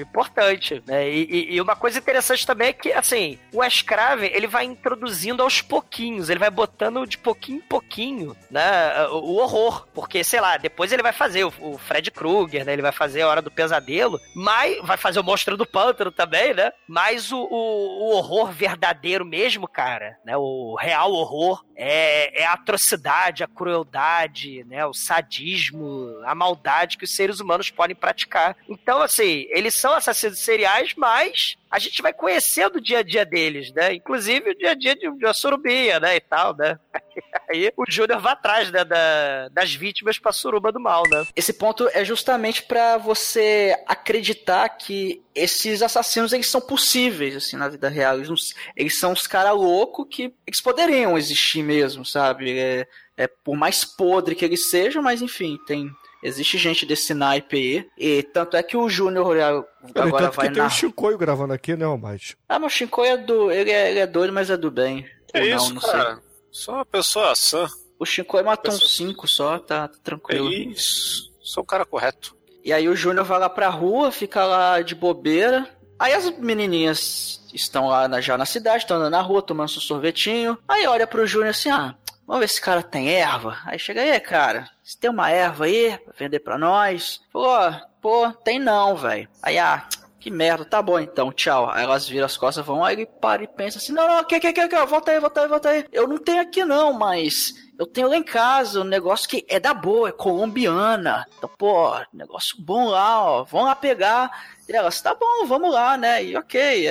Importante, né? E, e, uma coisa interessante também é que, assim, o Wes Craven, ele vai introduzindo aos pouquinhos, ele vai botando de pouquinho em pouquinho, né? O, horror. Porque, sei lá, depois ele vai fazer o, o Fred Krueger, né? Ele vai fazer a Hora do Pesadelo, mas vai fazer o Monstro do Pântano também, né? Mas o, o, o horror verdadeiro mesmo, cara, né? O real horror é, é a atrocidade, a crueldade, né? O sadismo, a maldade que os seres humanos podem praticar. Então, assim, eles são assassinos seriais, mas a gente vai conhecendo o dia a dia deles, né? Inclusive o dia a dia de, uma surubinha, né? E tal, né? *laughs* Aí o Júnior vai atrás né, da, das vítimas pra suruba do mal, né? Esse ponto é justamente para você acreditar que esses assassinos eles são possíveis, assim, na vida real. Eles, não, eles são os caras loucos que eles poderiam existir mesmo, sabe? É, é, por mais podre que eles sejam, mas enfim, tem Existe gente desse naipe aí. E tanto é que o Júnior agora tanto vai que tem o Shinkoio gravando aqui, né, Almighty? Ah, mas o Shinkoio é do. Ele é, ele é doido, mas é do bem. É não, isso, não cara. Sei. Só uma pessoa sã. O Shinkoio matou pessoa... uns 5 só, tá, tá tranquilo. É isso. Sou um cara correto. E aí o Júnior vai lá pra rua, fica lá de bobeira. Aí as menininhas estão lá na, já na cidade, estão andando na rua, tomando seu sorvetinho. Aí olha pro Júnior assim, ah, vamos ver se esse cara tem erva. Aí chega aí, cara, você tem uma erva aí pra vender pra nós? Falou, pô, tem não, velho. Aí, ah, que merda, tá bom então, tchau. Aí elas viram as costas, vão, aí ele para e pensa assim, não, não, que, que, que, que, volta aí, volta aí, volta aí. Eu não tenho aqui não, mas eu tenho lá em casa um negócio que é da boa, é colombiana. Então, pô, negócio bom lá, ó, vão lá pegar. E elas, tá bom, vamos lá, né? E ok,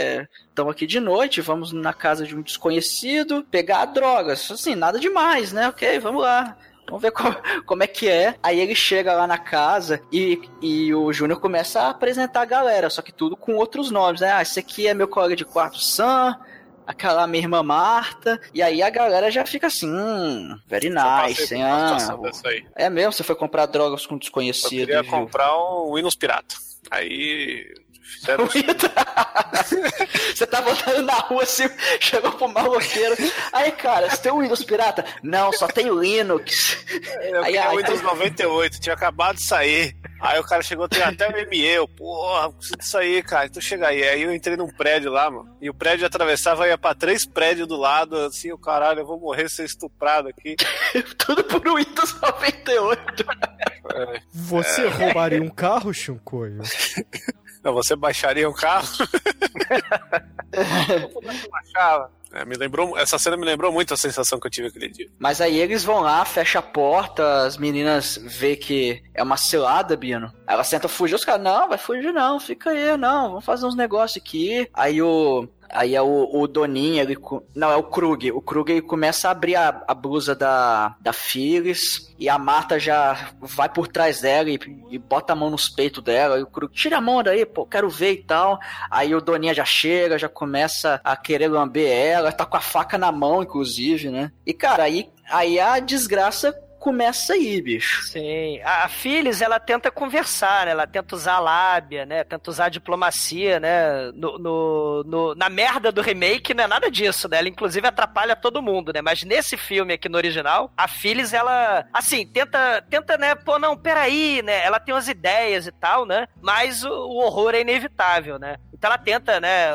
estamos é, aqui de noite, vamos na casa de um desconhecido pegar drogas. Assim, nada demais, né? Ok, vamos lá. Vamos ver *laughs* como, como é que é. Aí ele chega lá na casa e, e o Júnior começa a apresentar a galera, só que tudo com outros nomes, né? Ah, esse aqui é meu colega de quarto Sam, aquela minha irmã Marta, e aí a galera já fica assim, hum, very nice, hein? Ah, é mesmo, você foi comprar drogas com desconhecido. Eu queria viu? comprar um Windows Pirata. Aí Fizeram... *laughs* você tá botando na rua assim, chegou pro maloqueiro. Aí, cara, você tem o Windows pirata? Não, só tem o Linux. Eu aí, o Windows 98, tinha acabado de sair. Aí o cara chegou, tem até o ME, eu, porra, preciso disso aí, cara. Então chega aí. Aí eu entrei num prédio lá, mano. E o prédio atravessava, ia pra três prédios do lado, assim, o caralho, eu vou morrer ser estuprado aqui. *laughs* Tudo por Windows 98. É. Você é. roubaria um carro, Chuncoio? *laughs* Não, você baixaria um carro? *laughs* É, me lembrou, essa cena me lembrou muito a sensação que eu tive aquele dia. Mas aí eles vão lá, fecha a porta, as meninas vê que é uma cilada, Bino. Elas tentam fugir, os caras, não, vai fugir não, fica aí, não, vamos fazer uns negócios aqui. Aí o, Aí é o, o Doninho, ele. Não, é o Krug. O Krug ele começa a abrir a, a blusa da, da Phyllis e a Marta já vai por trás dela e, e bota a mão nos peitos dela. E o Krug, tira a mão daí, pô, quero ver e tal. Aí o Doninha já chega, já começa a querer lamber ela, tá com a faca na mão, inclusive, né? E cara, aí, aí a desgraça começa aí, bicho. Sim. A, a Phyllis, ela tenta conversar, né? Ela tenta usar a lábia, né? Tenta usar a diplomacia, né? No, no, no- na merda do remake não é nada disso, né? Ela, inclusive, atrapalha todo mundo, né? Mas nesse filme aqui no original, a Phyllis, ela, assim, tenta, tenta, né? Pô, não, peraí, né? Ela tem umas ideias e tal, né? Mas o, o horror é inevitável, né? Então ela tenta, né?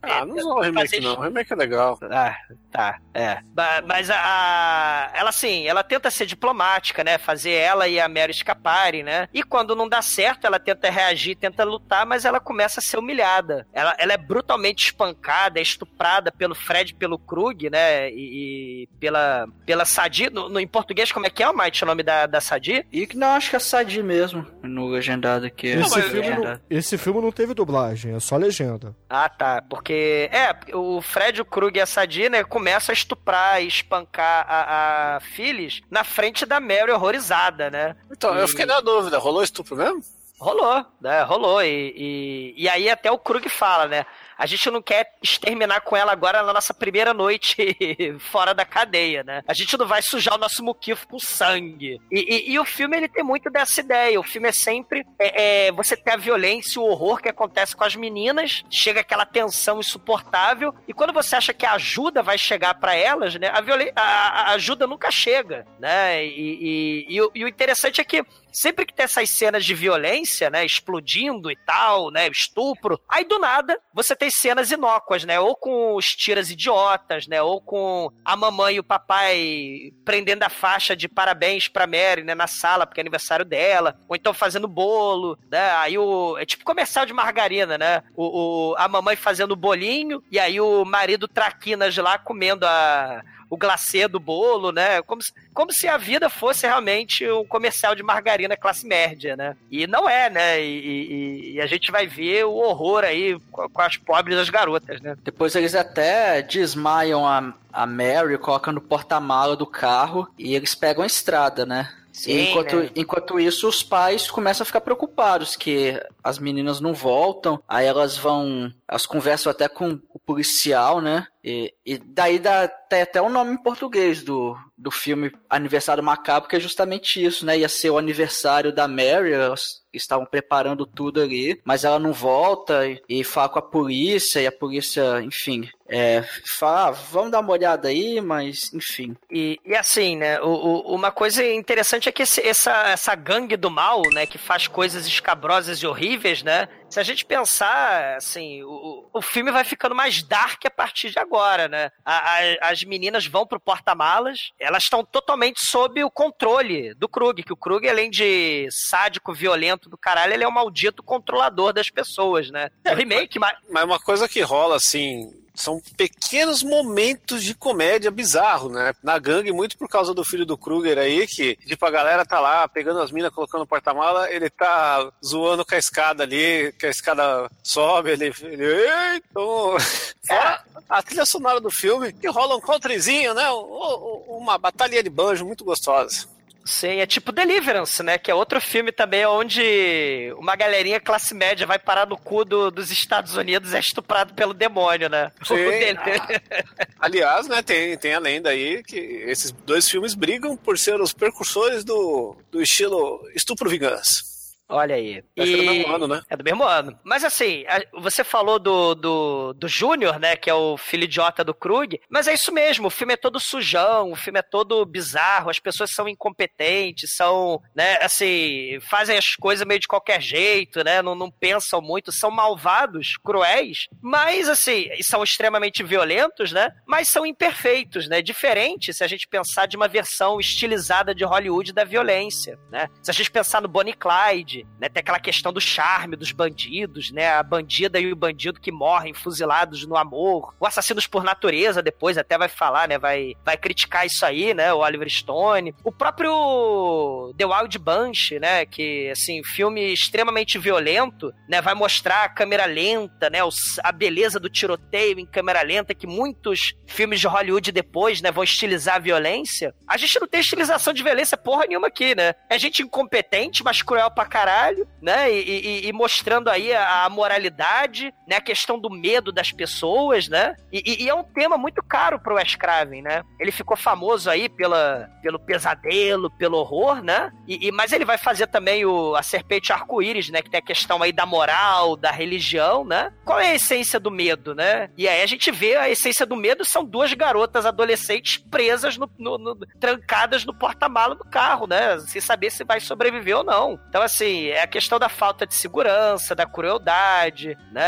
Ah, não usou o remake, fazer- não. O remake é legal. Ah, tá, é. Mas a, a- ela assim, ela tenta ser diplomática, né? Fazer ela e a Mary escaparem, né? E quando não dá certo, ela tenta reagir, tenta lutar, mas ela começa a ser humilhada. Ela, ela é brutalmente espancada, é estuprada pelo Fred, e pelo Krug, né? E, e pela, pela Sadi. No, no- em português, como é que é, Mike, o nome da, da Sadi? E que não, acho que é Sadi mesmo, no legendado aqui. Esse, É filme não, esse filme não teve dublagem, é só legenda. Ah, tá. Porque. É, o Fred, o Krug e a Sadie, né, começam a estuprar e espancar a, a Phyllis na frente da Mary horrorizada, né? Então, eu fiquei na dúvida. Rolou estupro mesmo? Rolou, né? Rolou. E, e, e aí até o Krug fala, né? A gente não quer exterminar com ela agora na nossa primeira noite *laughs* fora da cadeia, né? A gente não vai sujar o nosso muquifo com sangue. E, e- e o filme, ele tem muito dessa ideia. O filme é sempre... é, é, você tem a violência, o horror que acontece com as meninas, chega aquela tensão insuportável, e quando você acha que a ajuda vai chegar pra elas, né? A, a- a ajuda nunca chega, né? E, e- e o- e o interessante é que sempre que tem essas cenas de violência, né, explodindo e tal, né, estupro, aí do nada você tem cenas inócuas, né, ou com os tiras idiotas, né, ou com a mamãe e o papai prendendo a faixa de parabéns pra Mary, né, na sala, porque é aniversário dela, ou então fazendo bolo, né, aí o... é tipo comercial de margarina, né, o, o- a mamãe fazendo bolinho, e aí o marido traquinas lá comendo a o glacê do bolo, né? Como se, como se a vida fosse realmente um comercial de margarina classe média, né? E não é, né? E, e- e a gente vai ver o horror aí com, com as pobres das garotas, né? Depois eles até desmaiam a, a Mary, colocam no porta-mala do carro e eles pegam a estrada, né? Sim, enquanto, né? enquanto isso, os pais começam a ficar preocupados que as meninas não voltam, aí elas vão. Elas conversam até com o policial, né? E, e daí dá até, até o nome em português do, do filme Aniversário Macabro, que é justamente isso, né? Ia ser o aniversário da Mary, elas estavam preparando tudo ali, mas ela não volta e, e fala com a polícia, e a polícia, enfim, é, fala, ah, vamos dar uma olhada aí, mas enfim. E, e assim, né? O, o- uma coisa interessante é que esse- essa, essa gangue do mal, né? Que faz coisas escabrosas e horríveis, né? Se a gente pensar, assim, o, o filme vai ficando mais dark a partir de agora, né? A- a- as meninas vão pro porta-malas, elas estão totalmente sob o controle do Krug, que o Krug, além de sádico, violento do caralho, ele é um maldito controlador das pessoas, né? O remake, mas, Mas uma coisa que rola, assim, são pequenos momentos de comédia bizarro, né? Na gangue, muito por causa do filho do Kruger aí, que, tipo, a galera tá lá pegando as minas, colocando no porta-mala, ele tá zoando com a escada ali, que a escada sobe, ele. ele Eita! *laughs* Fora a trilha sonora do filme, que rola um countryzinho, né? Um- um- Uma batalha de banjo muito gostosa. Sim, é tipo Deliverance, né? Que é outro filme também onde uma galerinha classe média vai parar no cu do- dos Estados Unidos é estuprado pelo demônio, né? Sim. *laughs* Dele- *laughs* Aliás, né, tem, tem a lenda aí que esses dois filmes brigam por ser os precursores do, do estilo estupro vingança. Olha aí. É do mesmo ano, né? É do mesmo ano. Mas assim, você falou do, do, do Júnior, né? Que é o filho idiota do Krug. Mas é isso mesmo, o filme é todo sujão, o filme é todo bizarro, as pessoas são incompetentes, são, né, assim, fazem as coisas meio de qualquer jeito, né? Não, não pensam muito, são malvados, cruéis, mas assim, e são extremamente violentos, né? Mas são imperfeitos, né? Diferente se a gente pensar de uma versão estilizada de Hollywood da violência, né? Se a gente pensar no Bonnie e Clyde, né? Tem aquela questão do charme dos bandidos, né? A bandida e o bandido que morrem fuzilados no amor. O Assassinos por Natureza depois até vai falar, né? Vai, vai criticar isso aí, né? O Oliver Stone. O próprio The Wild Bunch, né? Que, assim, filme extremamente violento, né? Vai mostrar a câmera lenta, né? A beleza do tiroteio em câmera lenta que muitos filmes de Hollywood depois, né? Vão estilizar a violência. A gente não tem estilização de violência porra nenhuma aqui, né? É gente incompetente, mas cruel pra caralho caralho, né? E, e- e mostrando aí a, a moralidade, né? A questão do medo das pessoas, né? E, e- é um tema muito caro pro Wes Craven, né? Ele ficou famoso aí pela, pelo pesadelo, pelo horror, né? E- mas ele vai fazer também o, a Serpente Arco-Íris, né? Que tem a questão aí da moral, da religião, né? Qual é a essência do medo, né? E aí a gente vê a essência do medo são duas garotas adolescentes presas no, no- no- trancadas no porta-mala do carro, né? Sem saber se vai sobreviver ou não. Então, assim, é a questão da falta de segurança, da crueldade, né?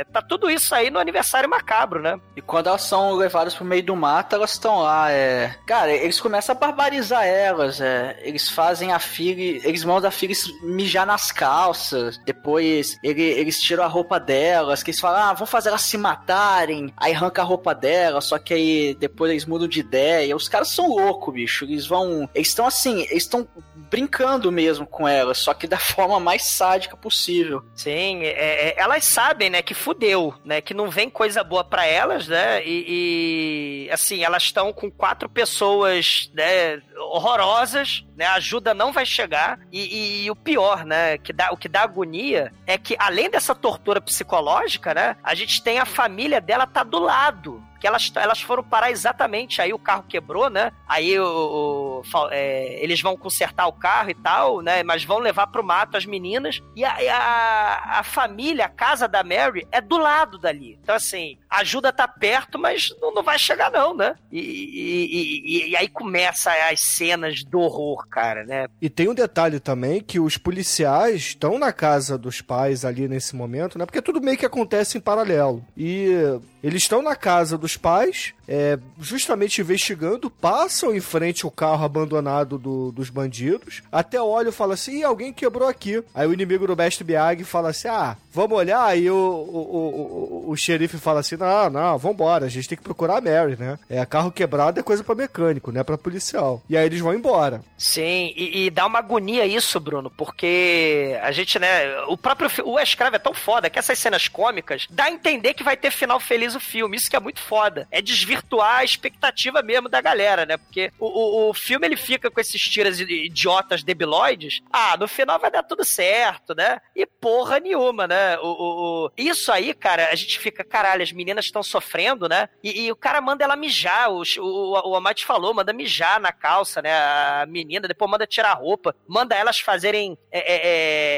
É, Tá tudo isso aí no aniversário macabro, né? E quando elas são levadas pro meio do mato, elas estão lá, é. Cara, eles começam a barbarizar elas, é. Eles fazem a filha. Eles mandam a filha mijar nas calças. Depois ele- eles tiram a roupa delas. Que eles falam, ah, vamos fazer elas se matarem. Aí arranca a roupa delas. Só que aí depois eles mudam de ideia. Os caras são loucos, bicho. Eles vão. Eles estão assim, eles estão brincando mesmo com elas. Só que da *laughs* forma mais sádica possível. Sim, é- é- elas sabem, né, que fudeu, né, que não vem coisa boa pra elas, né, e, e, assim, elas estão com quatro pessoas, né, horrorosas, né, a ajuda não vai chegar, e, e o pior, né, que dá, o que dá agonia é que além dessa tortura psicológica, né, a gente tem a família dela tá do lado, que elas, elas foram parar exatamente, aí o carro quebrou, né? Aí o, o- é, eles vão consertar o carro e tal, né? Mas vão levar pro mato as meninas. E a, a, a família, a casa da Mary, é do lado dali. Então, assim, a ajuda tá perto, mas não, não vai chegar, não, né? E, e- e- e aí começa as cenas do horror, cara, né? E tem um detalhe também que os policiais estão na casa dos pais ali nesse momento, né? Porque tudo meio que acontece em paralelo. E eles estão na casa dos pais, é, justamente investigando, passam em frente o carro abandonado do- dos bandidos, até olha e fala assim, Ih, alguém quebrou aqui. Aí o inimigo do Best Biag fala assim, ah, vamos olhar, aí o, o, o, o- xerife fala assim, não, não, vambora, a gente tem que procurar a Mary, né? É, carro quebrado é coisa pra mecânico, não é pra policial. E aí eles vão embora. Sim, e, e dá uma agonia isso, Bruno, porque a gente, né, o próprio o Escravo é tão foda que essas cenas cômicas dá a entender que vai ter final feliz o filme, isso que é muito foda. É desvirtuar a expectativa mesmo da galera, né? Porque o, o, o filme ele fica com esses tiras idiotas debilóides, ah, no final vai dar tudo certo, né? E porra nenhuma, né? O, o- o- Isso aí, cara, a gente fica, caralho, as meninas estão sofrendo, né? E, e o cara manda ela mijar, o, o, o Amate falou, manda mijar na calça, né? A menina, depois manda tirar a roupa, manda elas fazerem é, é,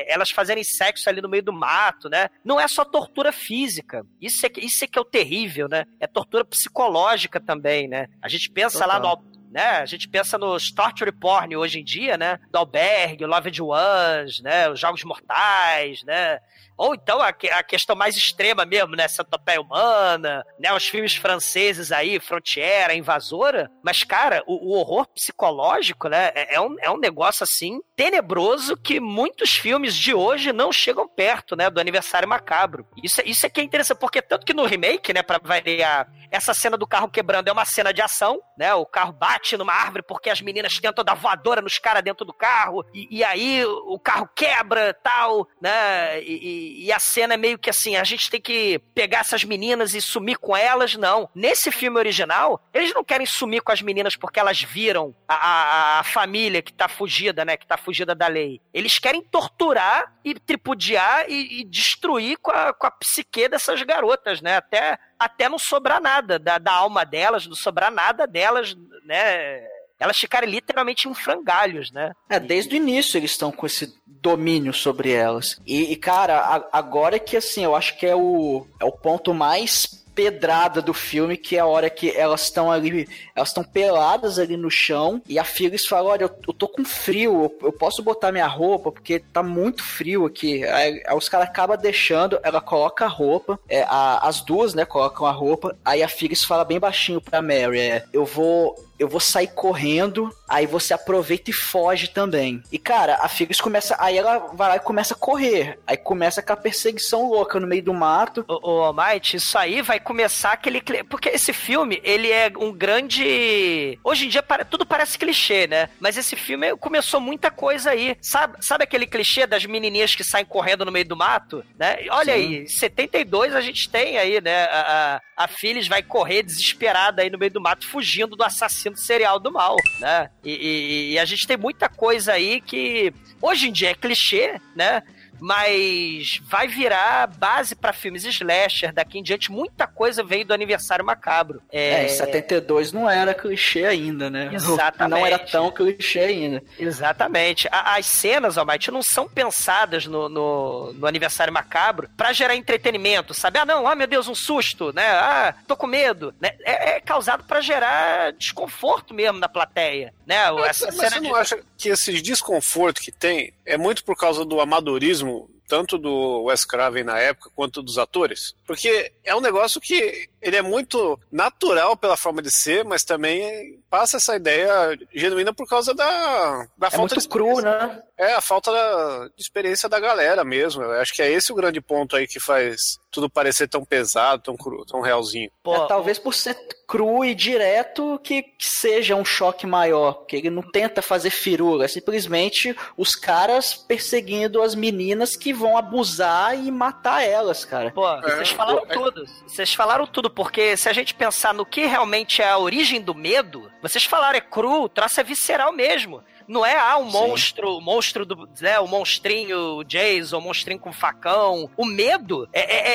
é, elas fazerem sexo ali no meio do mato, né? Não é só tortura física. Isso é, isso é que é o terrível, né? É tortura psicológica também, né? A gente pensa lá no Total. né? A gente pensa nos torture porn hoje em dia, né? Do Albergue, o Loved Ones, né? Os Jogos Mortais, né? Ou então a, a questão mais extrema mesmo, né? Centopeia Humana, né? Os filmes franceses aí, Frontiera, Invasora. Mas, cara, o, o horror psicológico, né? É, é um, é um negócio, assim, tenebroso que muitos filmes de hoje não chegam perto, né? Do Aniversário Macabro. Isso, é- isso é que é interessante, porque tanto que no remake, né? Pra variar, essa cena do carro quebrando é uma cena de ação, né? O carro bate numa árvore porque as meninas tentam dar voadora nos caras dentro do carro, e, e aí o carro quebra tal, né? E, e- e a cena é meio que assim: a gente tem que pegar essas meninas e sumir com elas. Não. Nesse filme original, eles não querem sumir com as meninas porque elas viram a, a- a família que tá fugida, né? Que tá fugida da lei. Eles querem torturar e tripudiar e, e destruir com a, com a psique dessas garotas, né? Até, até não sobrar nada da, da alma delas, não sobrar nada delas, né? Elas ficarem literalmente em frangalhos, né? É, desde o início eles estão com esse domínio sobre elas. E, e, cara, a- agora é que assim, eu acho que é o, é o ponto mais pedrada do filme, que é a hora que elas estão ali, elas estão peladas ali no chão, e a Phyllis fala, olha, eu, eu tô com frio, eu, eu posso botar minha roupa, porque tá muito frio aqui. Aí, aí os caras acabam deixando, ela coloca a roupa, é, a- as duas, né, colocam a roupa, aí a Phyllis fala bem baixinho pra Mary, é, eu vou eu vou sair correndo, aí você aproveita e foge também. E cara, a Phyllis começa, aí ela vai lá e começa a correr, aí começa com a perseguição louca no meio do mato. Ô, ô Almighty, isso aí vai começar aquele. Porque esse filme, ele é um grande. Hoje em dia tudo parece clichê, né? Mas esse filme começou muita coisa aí. Sabe, sabe aquele clichê das menininhas que saem correndo no meio do mato? Né? Olha Sim. aí, em 72 a gente tem aí, né? A, a, a Phyllis vai correr desesperada aí no meio do mato, fugindo do assassino assassino serial do mal, né? E, e- e a gente tem muita coisa aí que hoje em dia é clichê, né? Mas vai virar base pra filmes slasher. Daqui em diante, muita coisa veio do aniversário macabro. É, em 72 não era clichê ainda, né? Exatamente. *laughs* Não era tão clichê ainda. Exatamente. A- as cenas, Almighty, não são pensadas no, no, no aniversário macabro pra gerar entretenimento, sabe? Ah, não, ah, meu Deus, um susto, né? Ah, tô com medo. Né? É, é causado pra gerar desconforto mesmo na plateia, né? Mas, Essa mas cena você de- não acha que esse desconforto que tem é muito por causa do amadorismo, tanto do Wes Craven na época quanto dos atores? Porque é um negócio que ele é muito natural pela forma de ser, mas também passa essa ideia genuína por causa da, da É falta muito de cru, né? É, a falta da- de experiência da galera mesmo. Eu acho que é esse o grande ponto aí que faz tudo parecer tão pesado, tão cru, tão realzinho. É, talvez por ser cru e direto que, que seja um choque maior, porque ele não tenta fazer firula, é simplesmente os caras perseguindo as meninas que vão abusar e matar elas, cara. Pô, vocês falaram é- tudo. Vocês falaram tudo, porque se a gente pensar no que realmente é a origem do medo, vocês falaram, é cru, o troço é visceral mesmo. Não é, ah, um monstro, o monstro do, né, o monstrinho Jason, o monstrinho com facão. O medo é, é-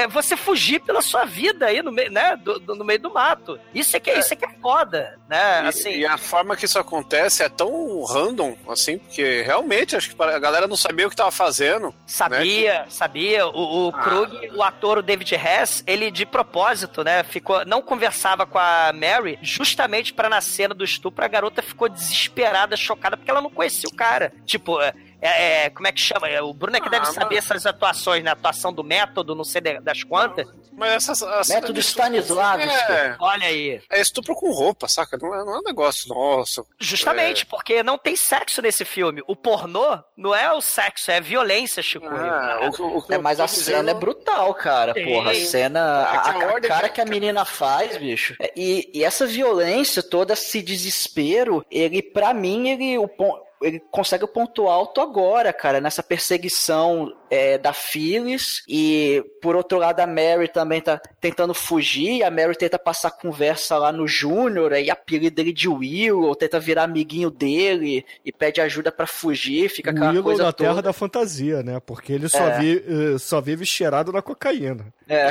é- é você fugir pela sua vida aí no meio, né, do, do- no meio do mato. Isso é que é, isso é, que é foda, né, E, assim... e a forma que isso acontece é tão random, assim, porque realmente acho que a galera não sabia o que tava fazendo. Sabia, sabia. O, o Krug, o ator, o David Hess, ele de propósito, né, ficou, não conversava com a Mary, justamente pra na cena do estupro a garota ficou desesperada, chocada, porque ela não conhecia o cara. Tipo, é, é, como é que chama? É, O Bruno é que deve saber essas atuações, né? Atuação do método, não sei das quantas. Mas essas. as- Método Stanislavski. É, Olha aí. é estupro com roupa, saca? Não é, não é um negócio nosso. Justamente, porque não tem sexo nesse filme. O pornô não é o sexo, é a violência, Chico. Ah, o- o- É, mas a tô dizendo- cena é brutal, cara. Sim. Porra, a cena. É A, a a cara que a menina faz, bicho. É, E, e essa violência, todo esse desespero, ele, pra mim, ele. O, ele consegue o ponto alto agora, cara, nessa perseguição é, da Phyllis. E por outro lado, a Mary também tá tentando fugir. A Mary tenta passar conversa lá no Júnior e apelida ele de Will, ou tenta virar amiguinho dele e pede ajuda pra fugir. Fica aquela Willow coisa na toda. terra da fantasia, né? Porque ele só, É. vi- eh, só vive cheirado na cocaína. É.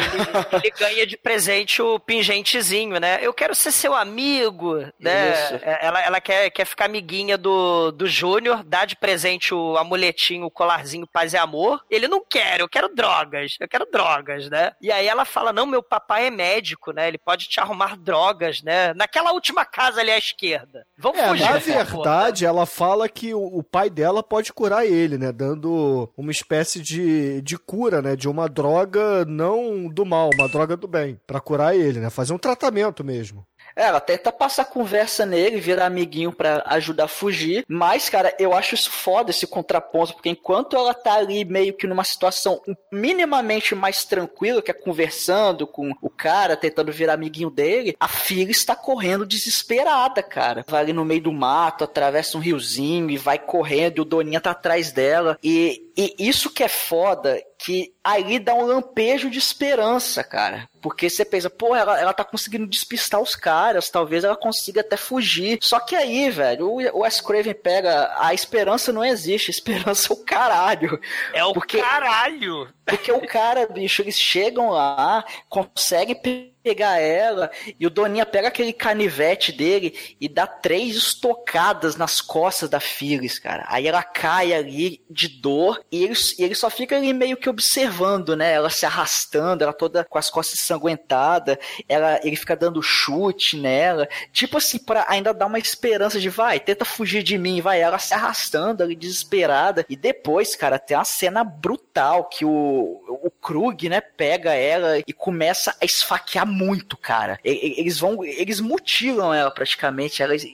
ele ganha de presente o pingentezinho, né? Eu quero ser seu amigo, né? Isso. É, Ela, ela quer, quer ficar amiguinha do, do Júnior, dá de presente o amuletinho, o colarzinho paz e amor. Ele não quer, eu quero drogas, eu quero drogas, né? E aí ela fala, não, meu papai é médico, né? Ele pode te arrumar drogas, né? Naquela última casa ali à esquerda. Vamos É, fugir. na verdade, ela fala que o, o pai dela pode curar ele, né? Dando uma espécie de, de cura, né? De uma droga não do mal, uma droga do bem. Pra curar ele, né? Fazer um tratamento mesmo. Ela tenta passar conversa nele, virar amiguinho pra ajudar a fugir. Mas, cara, eu acho isso foda, esse contraponto, porque enquanto ela tá ali meio que numa situação minimamente mais tranquila, que é conversando com o cara, tentando virar amiguinho dele, a filha está correndo desesperada, cara. Vai ali no meio do mato, atravessa um riozinho e vai correndo, e o Doninha tá atrás dela. E, e isso que é foda, que ali dá um lampejo de esperança, cara. Porque você pensa, pô, ela, ela tá conseguindo despistar os caras, talvez ela consiga até fugir. Só que aí, velho, o, o Wes Craven pega, a esperança não existe, a esperança é o caralho. É o Porque- caralho. Porque o cara, bicho, eles chegam lá, conseguem pe- pegar ela, e o Doninha pega aquele canivete dele e dá três estocadas nas costas da Phyllis, cara. Aí ela cai ali de dor e ele, e ele só fica ali meio que observando, né? Ela se arrastando, ela toda com as costas ensanguentadas, ela, ele fica dando chute nela, tipo assim, pra ainda dar uma esperança de vai, tenta fugir de mim, vai, ela se arrastando ali desesperada. E depois, cara, tem uma cena brutal que o, o Krug, né, pega ela e começa a esfaquear muito, cara. Eles vão, eles mutilam ela praticamente, eles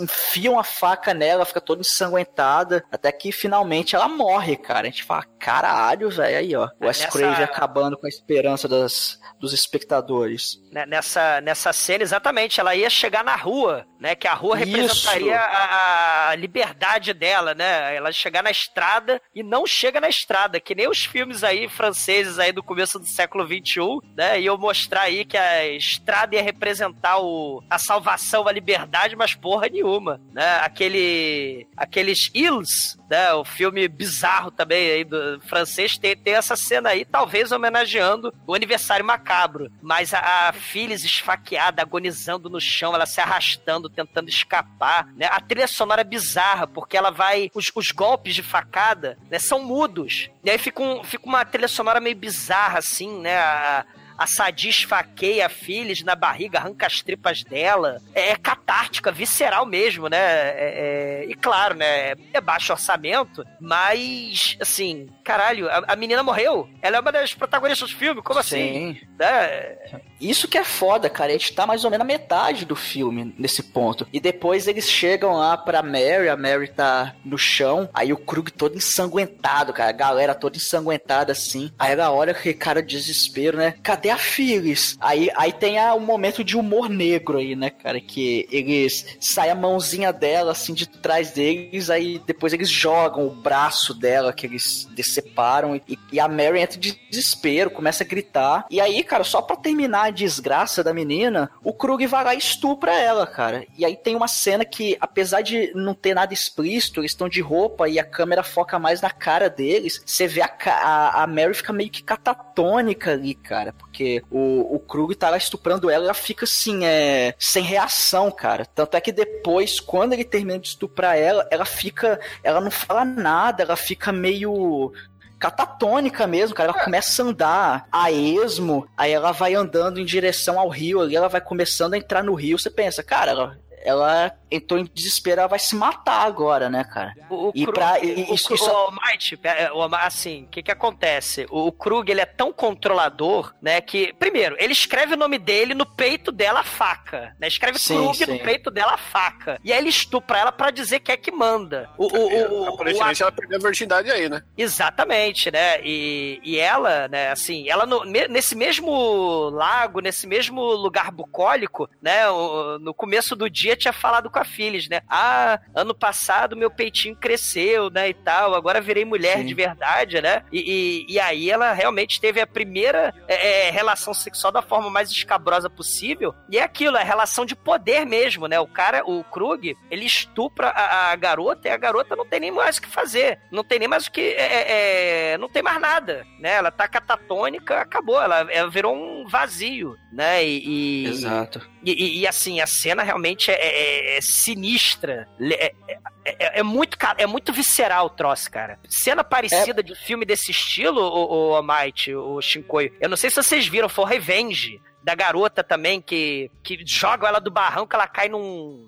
enfiam a faca nela, fica toda ensanguentada, até que finalmente ela morre, cara. A gente fala, caralho, velho. Aí, ó. O Wes Nessa- Craven acabando com a esperança das, dos espectadores. né, nessa, nessa cena, exatamente, ela ia chegar na rua, né? Que a rua representaria a, a liberdade dela, né? Ela chegar na estrada e não chega na estrada, que nem os filmes aí franceses aí do começo do século XXI, né? Iam mostrar aí que a estrada ia representar o, a salvação, a liberdade, mas porra nenhuma, né? Aquele, aqueles Ils, né? O filme bizarro também aí do francês tem, tem essa cena aí, talvez homenageando o aniversário macabro, mas a, a Phyllis esfaqueada, agonizando no chão, ela se arrastando, tentando escapar, né? A trilha sonora é bizarra, porque ela vai, os, os golpes de facada, né, são mudos, e aí fica, um, fica uma trilha sonora meio bizarra, assim, né, a, a Sadi esfaqueia a Phyllis na barriga, arranca as tripas dela. É, é catártica, visceral mesmo, né? É- é- e claro, né? É baixo orçamento, mas, assim, caralho, a, a menina morreu. Ela é uma das protagonistas do filme, como assim? Sim. Né? Isso que é foda, cara. A gente tá mais ou menos na metade do filme nesse ponto. E depois eles chegam lá pra Mary, a Mary tá no chão. Aí o Krug todo ensanguentado, cara. A galera toda ensanguentada assim. Aí ela olha aquele cara de desespero, né? Cadê a Phyllis? Aí, aí tem a- um momento de humor negro aí, né, cara? Que eles saem a mãozinha dela assim de trás deles. Aí depois eles jogam o braço dela que eles deceparam. E, e a Mary entra de desespero, começa a gritar. E aí, cara, só pra terminar a desgraça da menina, o Krug vai lá e estupra ela, cara. E aí tem uma cena que, apesar de não ter nada explícito, eles estão de roupa e a câmera foca mais na cara deles. Você vê a, a, a Mary fica meio que catatônica ali, cara. Porque o, o Krug tá lá estuprando ela e ela fica assim, é, sem reação, cara. Tanto é que depois, quando ele termina de estuprar ela, ela fica. Ela não fala nada, ela fica meio catatônica mesmo, cara. Ela começa a andar a esmo, aí ela vai andando em direção ao rio ali, ela vai começando a entrar no rio. Você pensa, cara, ela, ela entrou em desespero, ela vai se matar agora, né, cara? O, o e Krug- pra. o, e- isso, o, isso- o Might, é, o- assim, o que que acontece? O, o Krug, ele é tão controlador, né, que, primeiro, ele escreve o nome dele no peito dela a faca, né? Escreve Sim, Krug sim. no peito dela a faca. E aí ele estupra ela pra dizer que é que manda. O, o, o, Aparentemente ela perdeu a virgindade aí, né? Exatamente, né? E, e ela, né, assim, ela no- me- nesse mesmo lago, nesse mesmo lugar bucólico, né, o- no começo do dia tinha falado com a Phyllis, né? Ah, ano passado meu peitinho cresceu, né, e tal, agora virei mulher Sim. de verdade, né? E, e, e aí ela realmente teve a primeira é, é, relação sexual da forma mais escabrosa possível, e é aquilo, é relação de poder mesmo, né? O cara, o Krug, ele estupra a, a garota e a garota não tem nem mais o que fazer, não tem nem mais o que, é, é, é, não tem mais nada, né? Ela tá catatônica, acabou, ela, ela virou um vazio, né? E, e- Exato. e, e- e, assim, a cena realmente é, é- é sinistra. Le- É, é- é- é muito, é muito visceral o troço, cara. Cena parecida de filme desse estilo, o, o Might, o Shinkoio. Eu não sei se vocês viram, foi Revenge. Da garota também, que, que joga ela do barranco, ela cai num,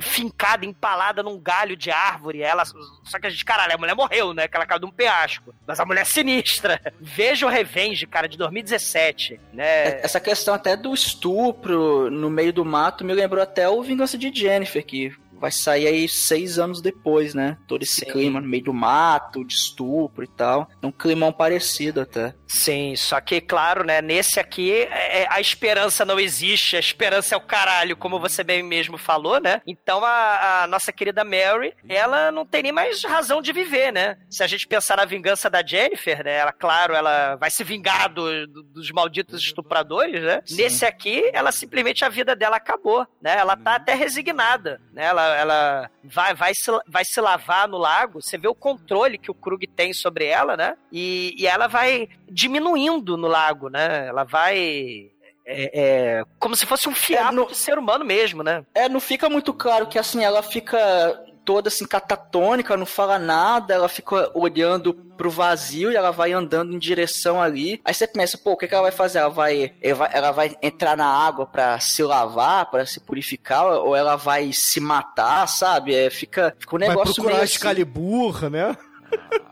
fincada, empalada num galho de árvore. Ela, só que a gente, caralho, a mulher morreu, né? Que ela caiu de um penhasco. Mas a mulher é sinistra. *laughs* Veja o Revenge, cara, de 2017, né? Essa questão até do estupro no meio do mato me lembrou até o Vingança de Jennifer, que vai sair aí seis anos depois, né? Todo esse Sim. clima no meio do mato, de estupro e tal. É um climão parecido até. Sim, só que, claro, né, nesse aqui é- é- a esperança não existe, a esperança é o caralho, como você bem mesmo falou, né? Então a, a nossa querida Mary, ela não tem nem mais razão de viver, né? Se a gente pensar na vingança da Jennifer, né? Ela, claro, ela vai se vingar do- do- dos malditos estupradores, né? Nesse aqui, ela simplesmente a vida dela acabou, né? Ela tá até resignada, né? Ela, ela vai, vai, se, vai se lavar no lago, você vê o controle que o Krug tem sobre ela, né? E, e ela vai diminuindo no lago, né? Ela vai. É, é, como se fosse um fiapo de ser humano mesmo, né? É, não fica muito claro que assim, ela fica toda assim catatônica, não fala nada, ela fica olhando pro vazio e ela vai andando em direção ali. Aí você pensa, pô, o que, que ela vai fazer? Ela vai, ela vai, ela vai entrar na água pra se lavar, pra se purificar, ou ela vai se matar, sabe? É, fica, fica um Vai negócio procurar meio a assim. Excalibur, né?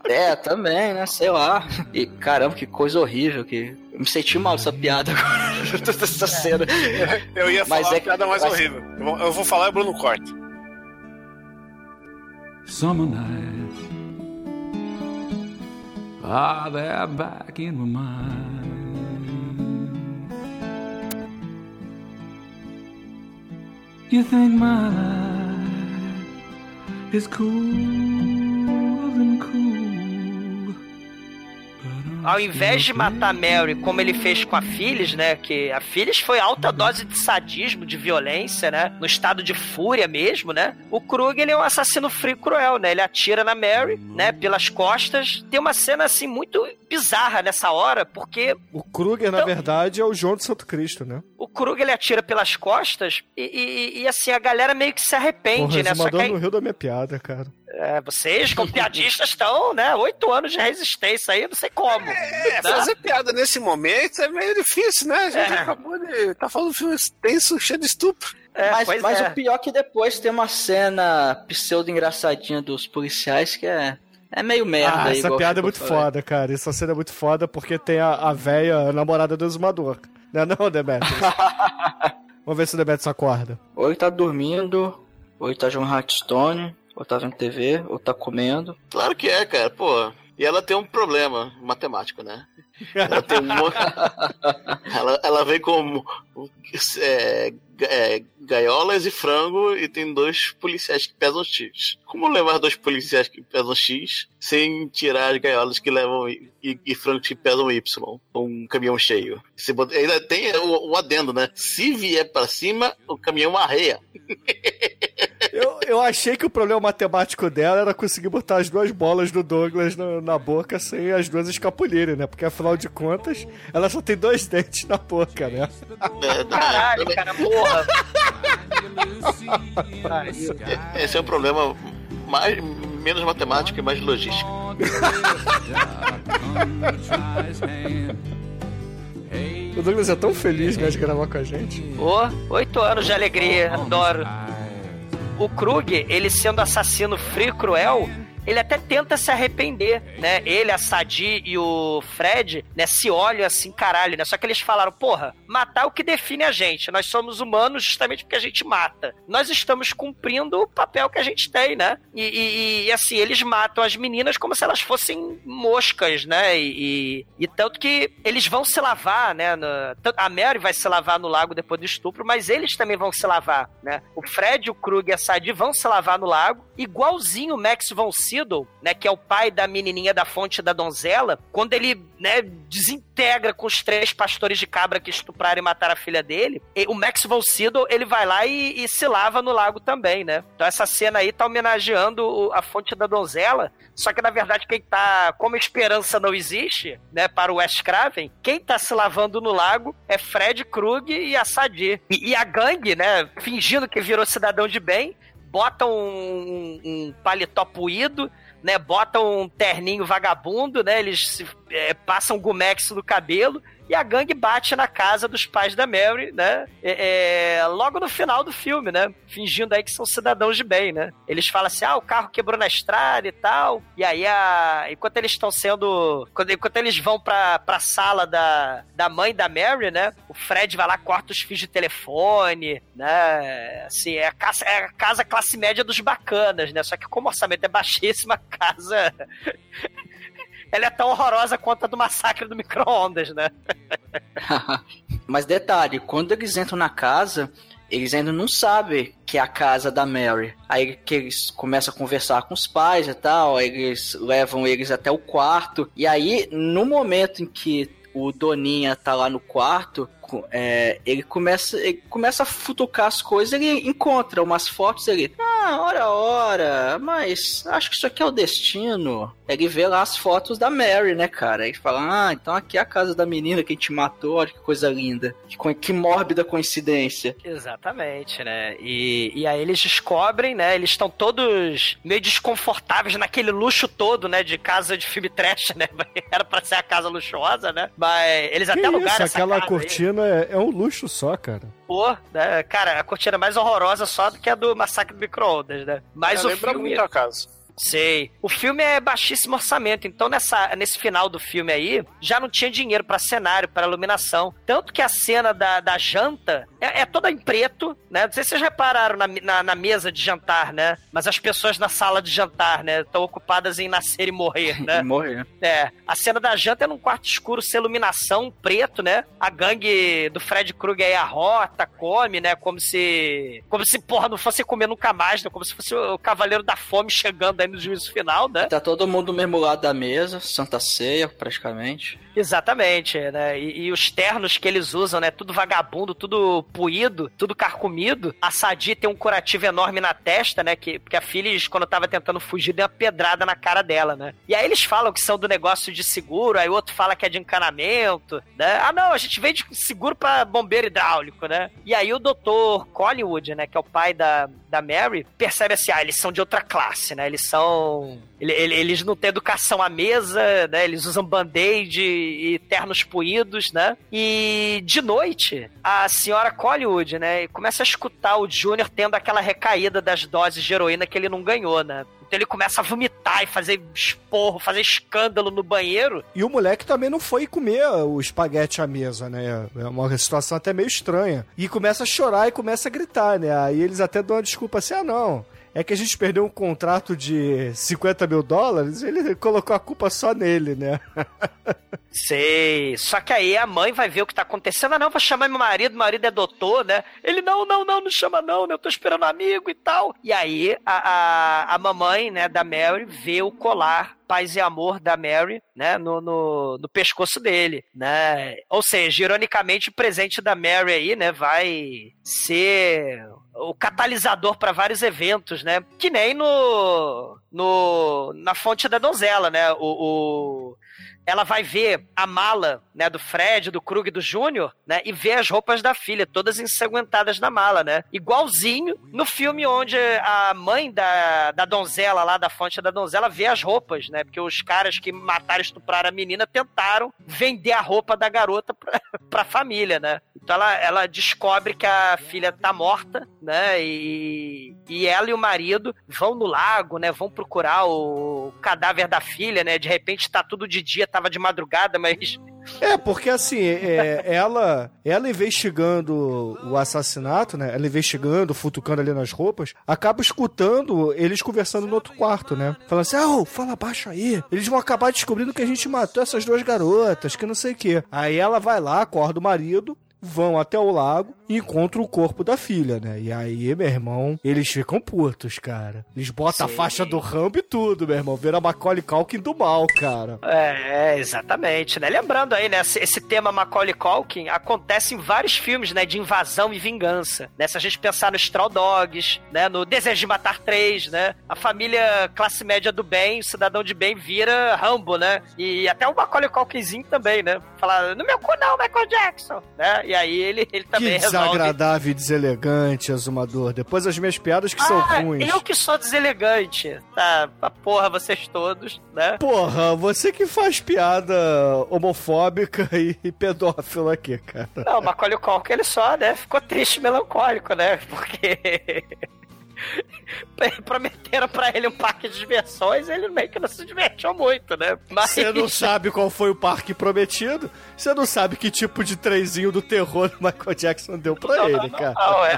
É, também, né? Sei lá. E caramba, que coisa horrível. Que... Eu me senti mal dessa piada agora. *laughs* dessa cena. Eu ia falar Mas uma é- piada mais mas- horrível. Eu vou, eu vou falar e o Bruno corta. Summer nights Ah, they're back in my mind. You think my life is cooler Ao invés de matar a Mary como ele fez com a Phyllis, né? Que a Phyllis foi alta dose de sadismo, de violência, né? No estado de fúria mesmo, né? O Krug, ele é um assassino frio e cruel, né? Ele atira na Mary, né? Pelas costas. Tem uma cena, assim, muito bizarra nessa hora, porque O Kruger, na verdade, é o João de Santo Cristo, né? o Krug, ele atira pelas costas e, e- e, assim, a galera meio que se O arrepende, né? Só que aí- não riu da minha piada, cara. É, vocês, como piadistas, estão, né? Oito anos de resistência aí, não sei como. É, né? fazer piada nesse momento é meio difícil, né? A gente É. acabou de. tá falando de filme tenso, cheio de estupro. mas pois mas é. o pior é que depois tem uma cena pseudo-engraçadinha dos policiais que é, é meio merda. Ah, aí, essa piada é muito falei. foda, cara. Essa cena é muito foda porque tem a, a véia a namorada do exumador. Não é não, Demetrius? *laughs* Vamos ver se o Demetrius acorda. Ou ele tá dormindo, ou ele tá jogando Hearthstone, ou tá vendo TV, ou tá comendo. Claro que é, cara, pô. E ela tem um problema matemático, né? Ela tem um. mo- *laughs* ela, ela vem com é, é, gaiolas e frango e tem dois policiais que pesam X. Como levar dois policiais que pesam X sem tirar as gaiolas que levam e, e- e frango que pesam Y? Com um caminhão cheio. Se bota- ainda tem o, o adendo, né? Se vier pra cima, o caminhão arreia. *laughs* Eu, eu achei que o problema matemático dela era conseguir botar as duas bolas do Douglas na, na boca sem as duas escapulirem, né? Porque afinal de contas, ela só tem dois dentes na boca, né? Caralho, cara, porra. *laughs* Esse é um problema mais, menos matemático e mais logístico. O Douglas é tão feliz né, de gravar com a gente. Ô, oito anos de alegria, adoro. O Krug, ele sendo assassino frio e cruel, ele até tenta se arrepender, né? Ele, a Sadi e o Fred, né, se olham assim, caralho, né? Só que eles falaram, porra, matar é o que define a gente. Nós somos humanos justamente porque a gente mata. Nós estamos cumprindo o papel que a gente tem, né? E, e- e, assim, eles matam as meninas como se elas fossem moscas, né? E, e- tanto que eles vão se lavar, né? no- a Mary vai se lavar no lago depois do estupro, mas eles também vão se lavar, né? O Fred, o Krug e a Sadie vão se lavar no lago, igualzinho o Max von Sydow, né? Que é o pai da menininha da fonte da donzela, quando ele, né, desintegra com os três pastores de cabra que estupraram e mataram a filha dele, o Max von Sydow, ele vai lá e, e se lava no lago também, né? Então essa cena aí tá homenageando a fonte da donzela, só que na verdade quem tá, como esperança não existe, né, para o Wes Craven, quem tá se lavando no lago é Fred Krug e a Sadie. E, e a gangue, né, fingindo que virou cidadão de bem, bota um, um paletó puído, né? Bota um terninho vagabundo, né? Eles é, passam gumex no cabelo e a gangue bate na casa dos pais da Mary, né? É, é, logo no final do filme, né? Fingindo aí que são cidadãos de bem, né? Eles falam assim: ah, o carro quebrou na estrada e tal. E aí, a... enquanto eles estão sendo. Quando, enquanto eles vão pra, pra sala da, da mãe da Mary, né? O Fred vai lá, corta os fios de telefone, né? Assim, é a casa, é a casa classe média dos bacanas, né? Só que como o orçamento é baixíssimo, a casa. Ela é tão horrorosa quanto a do massacre do micro-ondas, né? *laughs* Mas detalhe, quando eles entram na casa, eles ainda não sabem que é a casa da Mary. Aí que eles começam a conversar com os pais e tal, eles levam eles até o quarto. E aí, no momento em que o Doninha tá lá no quarto, é, ele, começa, ele começa a futucar as coisas, ele encontra umas fotos, ele... Ah, ora, ora, mas acho que isso aqui é o destino. Ele vê lá as fotos da Mary, né, cara? Ele fala, ah, então aqui é a casa da menina que a gente matou, olha que coisa linda. Que, que mórbida coincidência. Exatamente, né? E, e aí eles descobrem, né? Eles estão todos meio desconfortáveis naquele luxo todo, né? De casa de filme trash, *laughs* né? Era pra ser a casa luxuosa, né? Mas eles Que até alugaram isso, essa aquela casa aí. Cortina é, é um luxo só, cara. Pô, né? Cara, a cortina é mais horrorosa só do que a do Massacre do Micro-ondas, né? Mas É, o lembra filme... muito a casa. Sei. O filme é baixíssimo orçamento, então nessa, nesse final do filme aí, já não tinha dinheiro pra cenário, pra iluminação. Tanto que a cena da, da janta é, é toda em preto, né? Não sei se vocês repararam na, na, na mesa de jantar, né? Mas as pessoas na sala de jantar, né? Estão ocupadas em nascer e morrer, *laughs* né? Morrer. É, a cena da janta é num quarto escuro, sem iluminação, preto, né? A gangue do Fred Krueger aí arrota, come, né? Como se. Como se, porra, não fosse comer nunca mais, né? Como se fosse o Cavaleiro da Fome chegando aí juízo final, né? Tá todo mundo do mesmo lado da mesa, Santa Ceia, praticamente. Exatamente, né? E, e os ternos que eles usam, né? Tudo vagabundo, tudo puído, tudo carcomido. A Sadi tem um curativo enorme na testa, né? Que, porque a Phyllis, quando tava tentando fugir, deu uma pedrada na cara dela, né? E aí eles falam que são do negócio de seguro, aí o outro fala que é de encanamento, né? Ah, não, a gente vende seguro pra bombeiro hidráulico, né? E aí o doutor Collingwood, né? Que é o pai da, da Mary, percebe assim, ah, eles são de outra classe, né? Eles são... ele- ele- Eles não têm educação à mesa, né? Eles usam band-aid e ternos puídos, né? E de noite, a senhora Collingwood, né? Começa a escutar o Júnior tendo aquela recaída das doses de heroína que ele não ganhou, né? Então ele começa a vomitar e fazer esporro, fazer escândalo no banheiro. E o moleque também não foi comer o espaguete à mesa, né? É uma situação até meio estranha. E começa a chorar e começa a gritar, né? Aí eles até dão uma desculpa assim: ah, não. É que a gente perdeu um contrato de 50 mil dólares, ele colocou a culpa só nele, né? *laughs* Sei. Só que aí a mãe vai ver o que tá acontecendo. Ah, não, vou chamar meu marido, meu marido é doutor, né? Ele, não, não, não, não chama não, né? Eu tô esperando um amigo e tal. E aí a, a, a mamãe, né, da Mary vê o colar paz e amor da Mary, né, no, no, no pescoço dele, né? Ou seja, ironicamente, o presente da Mary aí, né, vai ser o catalisador para vários eventos, né? Que nem no, no na fonte da donzela, né? O, o- ela vai ver a mala, né, do Fred, do Krug, do Júnior, né, e ver as roupas da filha, todas ensanguentadas na mala, né? Igualzinho no filme onde a mãe da, da donzela lá, da fonte da donzela, vê as roupas, né? Porque os caras que mataram e estupraram a menina tentaram vender a roupa da garota pra, *laughs* pra família, né? Então ela, ela descobre que a filha tá morta, né? E, e ela e o marido vão no lago, né? Vão procurar o cadáver da filha, né? De repente tá tudo de dia, tava de madrugada, mas É, porque assim, é, ela, ela investigando o assassinato, né? Ela investigando, futucando ali nas roupas, acaba escutando eles conversando no outro quarto, né? Falando assim, ah, ô, fala baixo aí. Eles vão acabar descobrindo que a gente matou essas duas garotas, que não sei o quê. Aí ela vai lá, acorda o marido, vão até o lago e encontram o corpo da filha, né? E aí, meu irmão, eles ficam putos, cara. Eles botam Sim. a faixa do Rambo e tudo, meu irmão. Vira Macaulay Culkin do mal, cara. É, exatamente, né? Lembrando aí, né, esse, tema Macaulay Culkin acontece em vários filmes, né, de invasão e vingança, né? Se a gente pensar no Straw Dogs, né, no Desejo de Matar 3, né? A família classe média do bem, o cidadão de bem vira Rambo, né? E até o Macaulay Culkinzinho também, né? Falar, no meu cu não, Michael Jackson, né? E aí ele, ele também que desagradável e deselegante, Azumador. Depois as minhas piadas que são Ah, ruins. eu que sou deselegante. Tá, porra, vocês todos, né? Porra, você que faz piada homofóbica *laughs* e pedófila aqui, cara. Não, o Macaulay Culkin, ele só, né, ficou triste e melancólico, né? Porque... *laughs* Prometeram pra ele um parque de diversões e ele meio que não se divertiu muito, né? Mas... Você não *laughs* sabe qual foi o parque prometido, você não sabe que tipo de trenzinho do terror o Michael Jackson deu pra Não, ele, não, cara. não, é...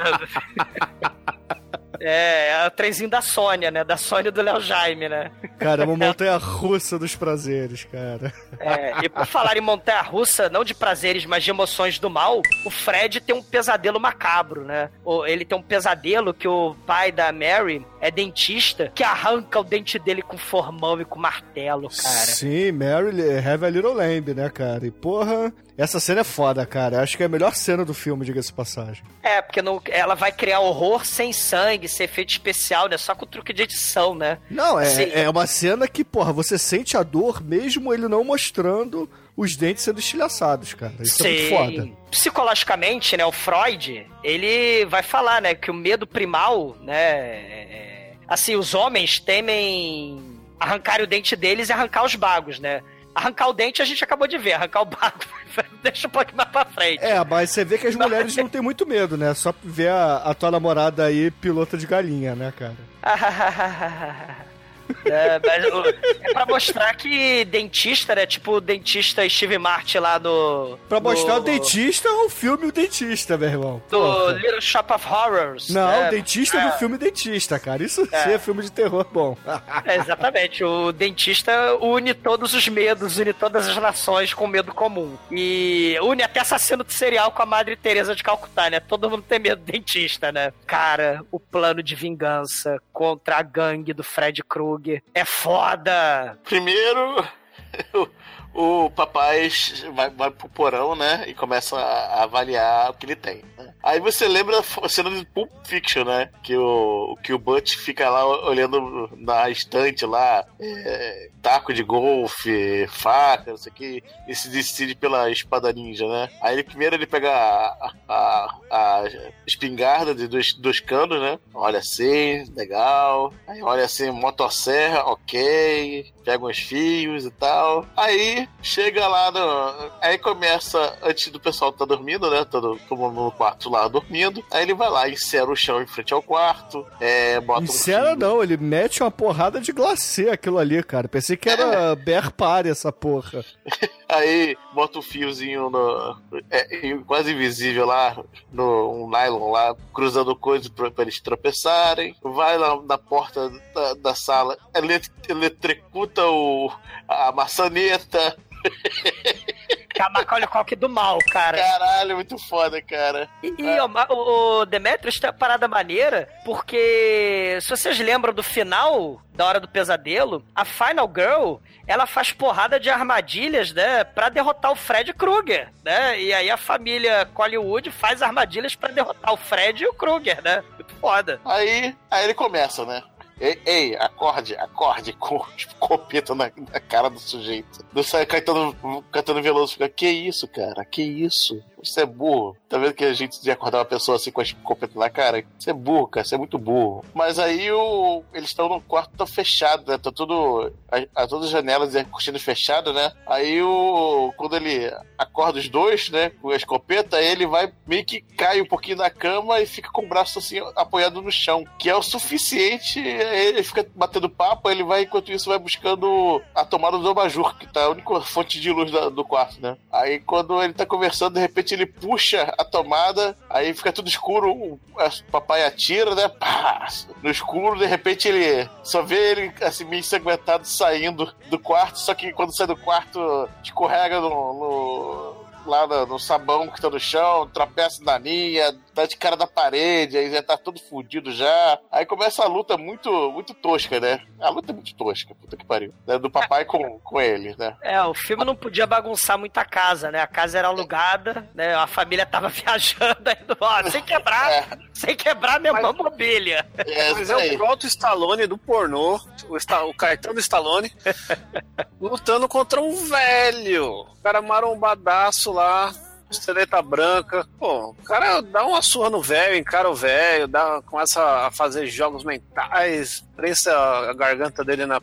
*laughs* É, é o trenzinho da Sônia, né? Da Sônia e do Léo Jaime, né? Cara, é uma *laughs* montanha russa dos prazeres, cara. É, e por falar em montanha russa, não de prazeres, mas de emoções do mal, o Fred tem um pesadelo macabro, né? Ele tem um pesadelo que o pai da Mary é dentista, que arranca o dente dele com formão e com martelo, cara. Sim, Mary Have a Little Lamb, né, cara? E porra, essa cena é foda, cara. Acho que é a melhor cena do filme, diga-se passagem. É, porque não- ela vai criar horror sem sangue, sem efeito especial, né? Só com truque de edição, né? Não, Assim, é, é uma cena que, porra, você sente a dor mesmo ele não mostrando os dentes sendo estilhaçados, cara. Isso é muito foda. Psicologicamente, né, o Freud, ele vai falar, né, que o medo primal, né, é- assim, os homens temem arrancar o dente deles e arrancar os bagos, né? Arrancar o dente a gente acabou de ver, arrancar o bago *laughs* deixa um pouquinho mais pra frente. É, mas você vê que as mulheres não têm muito medo, né? Só ver a, a tua namorada aí pilota de galinha, né, cara? *laughs* É, mas o- é pra mostrar que dentista, né? Tipo o dentista Steve Martin lá no. Pra mostrar no, o dentista ou o filme O Dentista, meu irmão. Do Porra. Little Shop of Horrors. Não, né? o dentista É. do filme Dentista, cara. Isso É. sim é filme de terror bom. É, exatamente. O dentista une todos os medos, une todas as nações com medo comum. E une até assassino de serial com a Madre Teresa de Calcutá, né? Todo mundo tem medo do dentista, né? Cara, o plano de vingança contra a gangue do Fred Krueger é foda. Primeiro, *laughs* o, o papai vai, vai pro porão, né? E começa a, a avaliar o que ele tem. né? Aí você lembra a cena de Pulp Fiction, né? Que o, que o Butch fica lá olhando na estante lá, é, taco de golfe, faca, não sei o que, e se decide pela espada ninja, né? Aí ele, primeiro ele pega a, a, a espingarda de dois, dois canos, né? Olha assim, legal. Aí olha assim, motosserra, ok. Pega uns fios e tal. Aí chega lá no. Aí começa, antes do pessoal tá dormindo, né? Todo, todo mundo no quarto lá dormindo. Aí ele vai lá, insera o chão em frente ao quarto. É, bota um Sincera não, ele mete uma porrada de glacê aquilo ali, cara. Pensei que era *laughs* Bear Party essa porra. *laughs* Aí bota um fiozinho no. É, quase invisível lá, no um nylon lá, cruzando coisas pra, pra eles tropeçarem. Vai lá na porta da, da sala, elet- eletricuta o, a maçaneta. Que é a Macaulay Culkin do mal, cara. Caralho, muito foda, cara. E, e, ma- o, o Demetrius tem uma parada maneira, porque se vocês lembram do final da Hora do Pesadelo, a Final Girl, ela faz porrada de armadilhas, né, pra derrotar o Fred Krueger, né? E aí a família Hollywood faz armadilhas pra derrotar o Fred e o Krueger, né? Muito foda. Aí, aí ele começa, né? Ei, ei, acorde, acorde, com *laughs* tipo, copeta na, na cara do sujeito. Do sai Caetano Veloso fica, que isso, cara? Que isso? Você é burro. Tá vendo que a gente de acordar uma pessoa assim com a escopeta na cara? Você é burro, cara, você é muito burro. Mas aí o, eles estão no quarto tá fechado, né? Tá tudo. A, a- todas as janelas e a cortina fechada, né? Aí o. Quando ele acorda os dois, né? Com a escopeta, ele vai meio que cai um pouquinho na cama e fica com o braço assim apoiado no chão. Que é o suficiente. Ele fica batendo papo, ele vai, enquanto isso, vai buscando a tomada do abajur, que tá a única fonte de luz da- do quarto, né? Aí quando ele tá conversando, de repente ele puxa a tomada, aí fica tudo escuro, o papai atira, né? Pá! No escuro, de repente ele só vê ele assim meio ensanguentado saindo do quarto, só que quando sai do quarto escorrega no, no- lá no, no sabão que tá no chão, tropeça na linha, tá de cara da parede, aí já tá todo fudido já. Aí começa a luta muito, muito tosca, né? A luta é muito tosca, puta que pariu. né? Do papai com, com ele, né? É, o filme não podia bagunçar muito a casa, né? A casa era alugada, né? A família tava *laughs* viajando aí, ó, sem quebrar, sem quebrar minha mobília. Mas é o próprio Stallone do pornô, o, Sta- o Caetano Stallone, *laughs* lutando contra um velho. O cara marombadaço lá, esteleta branca. Pô, o cara dá uma surra no velho, encara o velho, começa a fazer jogos mentais, prensa a garganta dele na.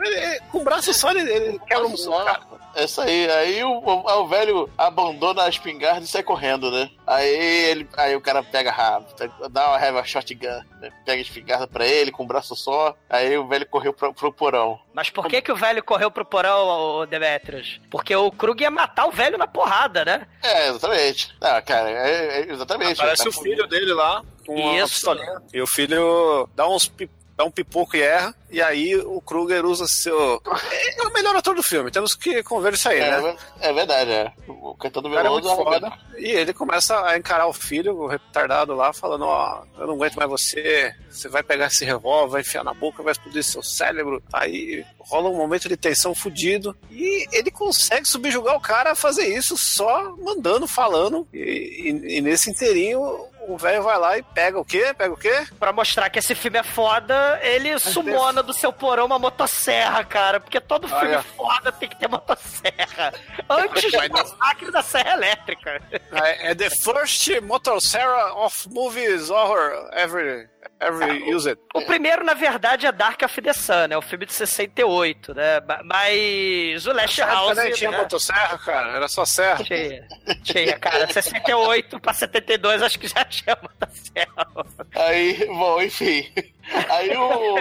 ele- com o braço só ele, ele quebra um cara. É isso aí. Aí o, o- o velho abandona a espingarda e sai correndo, né? Aí ele, aí o cara pega rápido, dá uma raiva shotgun, né? pega a espingarda pra ele com o braço só. Aí o velho correu pro, pro porão. Mas por que que o velho correu pro porão, Demetrius? Porque o Krug ia matar o velho na porrada, né? É, exatamente. Não, cara, é, é exatamente. Aparece Tá o filho dele lá, com Isso. pistolinha. E o filho dá uns dá um pipoco e erra. E aí o Kruger usa seu. É o melhor ator do filme, temos que conver isso aí, É, né? é verdade, é. O Caetano O cara é Veloso é foda. E ele começa a encarar o filho, o retardado lá, falando: Ó, eu não aguento mais você, você vai pegar esse revólver, vai enfiar na boca, vai explodir seu cérebro. Aí rola um momento de tensão fudido. E ele consegue subjugar o cara a fazer isso só mandando, falando. E, e- e nesse inteirinho, o velho vai lá e pega o quê? Pega o quê? Pra mostrar que esse filme é foda, ele sumona do seu porão uma motosserra, cara. Porque todo filme Olha. foda tem que ter motosserra. *laughs* Antes Mas do massacre da serra elétrica. É, é the first motosserra of movies horror ever, ever used. O primeiro, na verdade, é Dark of the Sun, né? O filme de 68, né? Ma- Mas o Last Nessa época House. nem tinha né? motosserra, cara, era só serra. Tinha, tinha, cara. 68 pra 72, acho que já tinha motosserra. Aí, bom, enfim. Aí o,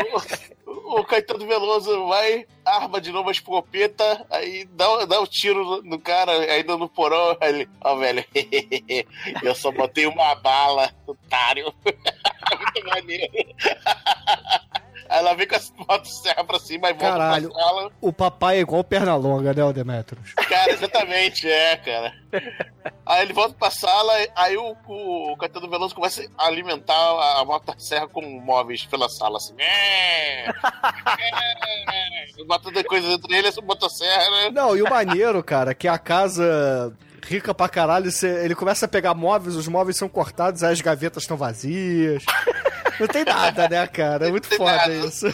o Caetano Veloso vai, arma de novo a escopeta, aí dá, dá o tiro no, no cara, ainda no porão, ele, ó, velho, *laughs* eu só botei uma bala, otário. *laughs* Muito maneiro. *laughs* Aí ela vem com as motosserra pra cima e volta Caralho, pra sala. o papai é igual perna longa, né, o Demetrius? Cara, exatamente, é, cara. Aí ele volta pra sala, aí o, o, o Caetano Veloso começa a alimentar a, a motosserra com móveis pela sala, assim. É, é, batendo coisas entre ele, essa motosserra, né? Não, e o maneiro, cara, que a casa rica pra caralho, você- ele começa a pegar móveis, os móveis são cortados, aí as gavetas estão vazias. Não tem nada, né, cara? É muito foda isso.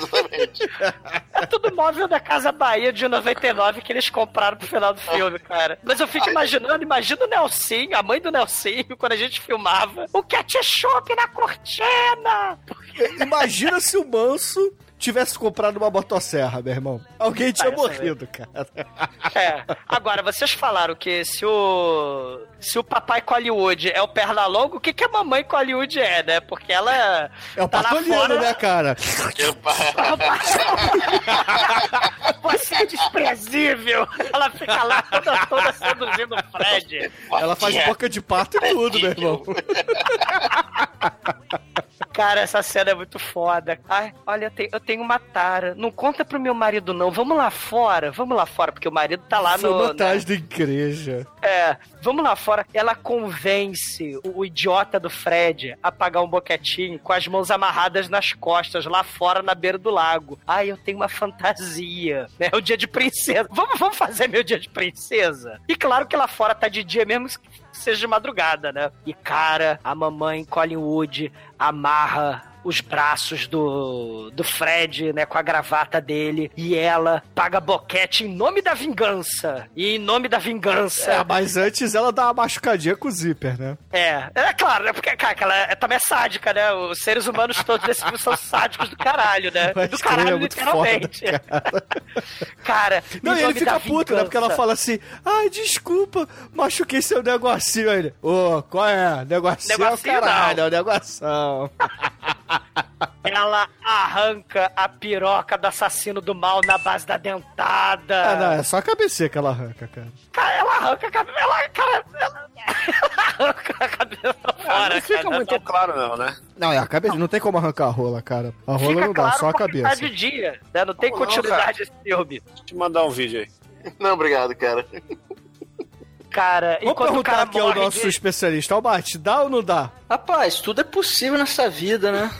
É tudo móvel da Casa Bahia de 99 que eles compraram pro final do filme, cara. Mas eu fico imaginando, imagina o Nelsinho, a mãe do Nelsinho, quando a gente filmava, o ketchup na cortina! Imagina se o Manso tivesse comprado uma motosserra, meu irmão. Alguém tinha Parece, morrido, cara. É. Agora, vocês falaram que se o. Se o papai Hollywood é o Pernalongo, o que, que a mamãe Hollywood é, né? Porque ela. É o tá fora- né, cara? *laughs* Você é desprezível! Ela fica lá toda, toda seduzindo o Fred. Ela faz boca de pato e tudo, meu irmão. *laughs* Cara, essa cena é muito foda. Ai, olha, eu tenho, uma tara. Não conta pro meu marido, não. Vamos lá fora, vamos lá fora, porque o marido tá lá no. uma tarde da igreja. É, vamos lá fora. Ela convence o, o idiota do Fred a pagar um boquetinho com as mãos amarradas nas costas, lá fora na beira do lago. Ai, eu tenho uma fantasia. né? É o dia de princesa. Vamos, vamos fazer meu dia de princesa? E claro que lá fora tá de dia mesmo que seja de madrugada, né? E cara, a mamãe Colin Wood amarra os braços do, do Fred, né, com a gravata dele, e ela paga boquete em nome da vingança. E em nome da vingança. É, mas antes ela dá uma machucadinha com o zíper, né? É, é claro, né? Porque, cara, ela é, também é sádica, né? Os seres humanos todos desse filme são sádicos do caralho, né? Mas do cara, caralho, é literalmente. foda, *laughs* cara. Cara, Não, e ele fica puto, né? Porque ela fala assim: ai, desculpa, machuquei seu negocinho. Aí ele, ô, qual é? Negocinho, é o Negocinho caralho, não. é o negoção. *laughs* Ela arranca a piroca do assassino do mal na base da dentada. Ah, não, é só a cabeça que ela arranca, cara. Cara, ela arranca a cabeça. Ela, cara, ela, *laughs* ela arranca a cabeça fora. não fica cara. muito claro, não, né? Não, é a cabeça, não tem como arrancar a rola, cara. A rola Fica não dá, claro só a porque cabeça. Tá de dia, né? Não tem Como não, continuidade esse filme. Deixa eu te mandar um vídeo aí. Não, obrigado, cara. Cara, o perguntar cara aqui ao morre nosso de- especialista. Albate, dá ou não dá? Rapaz, tudo é possível nessa vida, né? *laughs*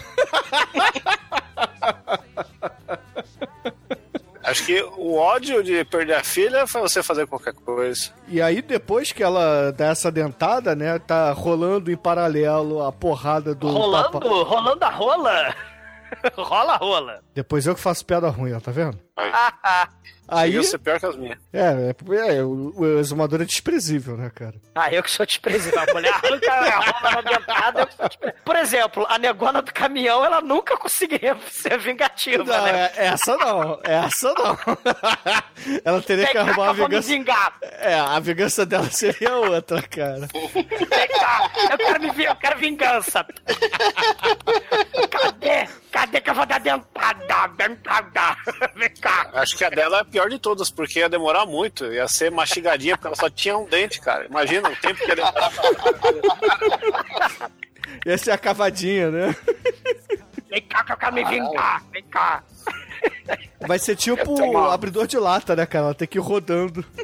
Acho que o ódio de perder a filha foi você fazer qualquer coisa. E aí, depois que ela dá essa dentada, né, tá rolando em paralelo a porrada do Rolando, papai. rolando a rola. *laughs* Rola rola. Depois eu que faço piada ruim, ó, tá vendo? *laughs* Aí, ser pior que as minhas. é, é, é, o, o exumador é desprezível, né, cara? Ah, eu que sou desprezível. A mulher arranca a rola na dentada, eu que sou desprezível. Por exemplo, a negona do caminhão, ela nunca conseguiria ser vingativa, Não, né? é- essa não, essa não. *laughs* ela teria Vem que arrumar que a eu vou me vingança. vingar. É, a vingança dela seria outra, cara. Vem cá, eu quero me eu quero vingança. Cadê? Cadê que eu vou dar dentada? Dentada. *laughs* Vem cá. Acho que a dela é a pior de todas, porque ia demorar muito. Ia ser mastigadinha, porque ela só tinha um dente, cara. Imagina o tempo que ia *laughs* demorar. Ia ser a cavadinha, né? Vem cá que eu quero me vingar. Vem cá. Vai ser tipo abridor de lata, né, cara? Ela tem que ir rodando. *laughs*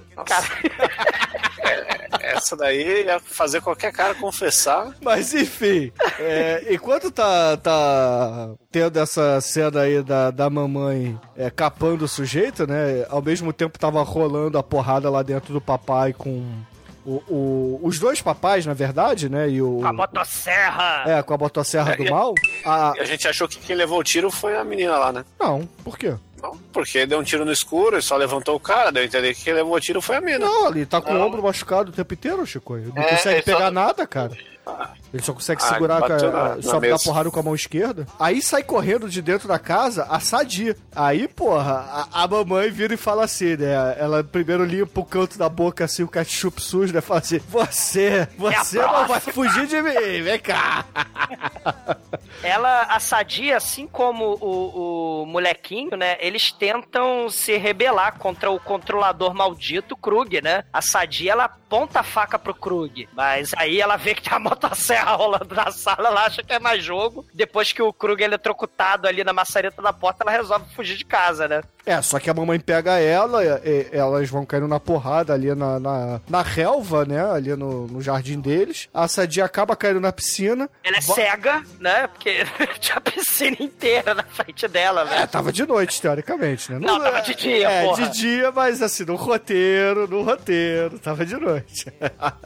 *laughs* Essa daí ia fazer qualquer cara confessar. Mas enfim, é, enquanto tá, tá tendo essa cena aí da, da mamãe é, capando o sujeito, né? Ao mesmo tempo tava rolando a porrada lá dentro do papai com o, o- os dois papais, na verdade, né? E o. Com a motosserra. É, com a motosserra do mal. A... E a gente achou que quem levou o tiro foi a menina lá, né? Não, por quê? Não, porque deu um tiro no escuro e só levantou o cara, deu a entender que quem levou o tiro foi a mina. Não, ele tá com o Não. ombro machucado o tempo inteiro, Chico. Ele não É, consegue ele só- pegar nada, cara. Ele só consegue Ah, segurar, ele bateu com a- na- na só dar mesa. porrada com a mão esquerda. Aí sai correndo de dentro da casa a Sadi. Aí, porra, a, a mamãe vira e fala assim, né? Ela primeiro limpa o canto da boca, assim, o ketchup sujo, né? Fala assim, você, você não vai fugir de mim, vem cá. *laughs* Ela, a Sadia, assim como o, o molequinho, né? Eles tentam se rebelar contra o controlador maldito Krug, né? A Sadia, ela aponta a faca pro Krug. Mas aí ela vê que tem a motosserra rolando *laughs* na sala, ela acha que é mais jogo. Depois que o Krug é eletrocutado ali na maçaneta da porta, ela resolve fugir de casa, né? É, só que a mamãe pega ela, e- e- elas vão caindo na porrada ali na, na, na relva, né? Ali no, no jardim deles. A Sadia acaba caindo na piscina. Ela é cega, né? Porque *laughs* tinha a piscina inteira na frente dela, né? É, tava de noite, teoricamente, né? Não, tava de dia, É, porra. de dia, mas assim, no roteiro, no roteiro, tava de noite.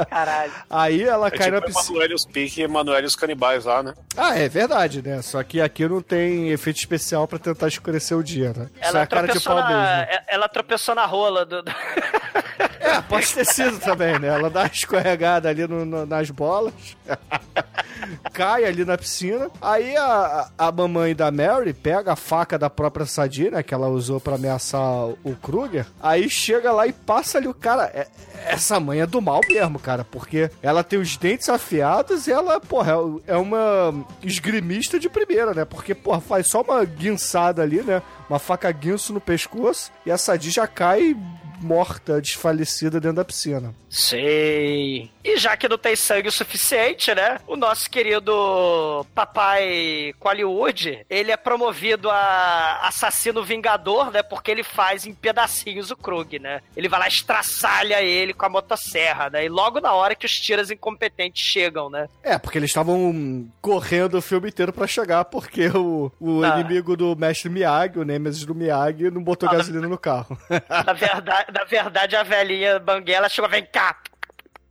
Caralho. Aí ela É cai tipo na piscina. Emanuel e os Pique e Emanuel e os canibais lá, né? Ah, é verdade, né? Só que aqui não tem efeito especial pra tentar escurecer o dia, né? Só Ela é cara de tropeçou, pau na, mesmo. é- ela tropeçou na rola do. *laughs* É, pode ter sido também, né? Ela dá uma escorregada ali no- no- nas bolas. *laughs* Cai ali na piscina. Aí a, a mamãe da Mary pega a faca da própria Sadia, né? Que ela usou pra ameaçar o Kruger. Aí chega lá e passa ali o cara. é- essa mãe é do mal mesmo, cara. Porque ela tem os dentes afiados e ela, porra, é uma esgrimista de primeira, né? Porque, porra, faz só uma guinçada ali, né? Uma faca guinço no pescoço e a Sadia já cai morta, desfalecida dentro da piscina. Sei. E já que não tem sangue o suficiente, né? O nosso querido papai Hollywood, ele é promovido a assassino vingador, né? Porque ele faz em pedacinhos o Krug, né? Ele vai lá e estraçalha ele com a motosserra, né? E logo na hora que os tiras incompetentes chegam, né? É, porque eles estavam correndo o filme inteiro pra chegar, porque o, o Ah. inimigo do mestre Miyagi, o Nemesis do Miyagi, não botou Ah, gasolina no carro. *laughs* Na verdade, na verdade a velhinha banguela chegou, vem cá.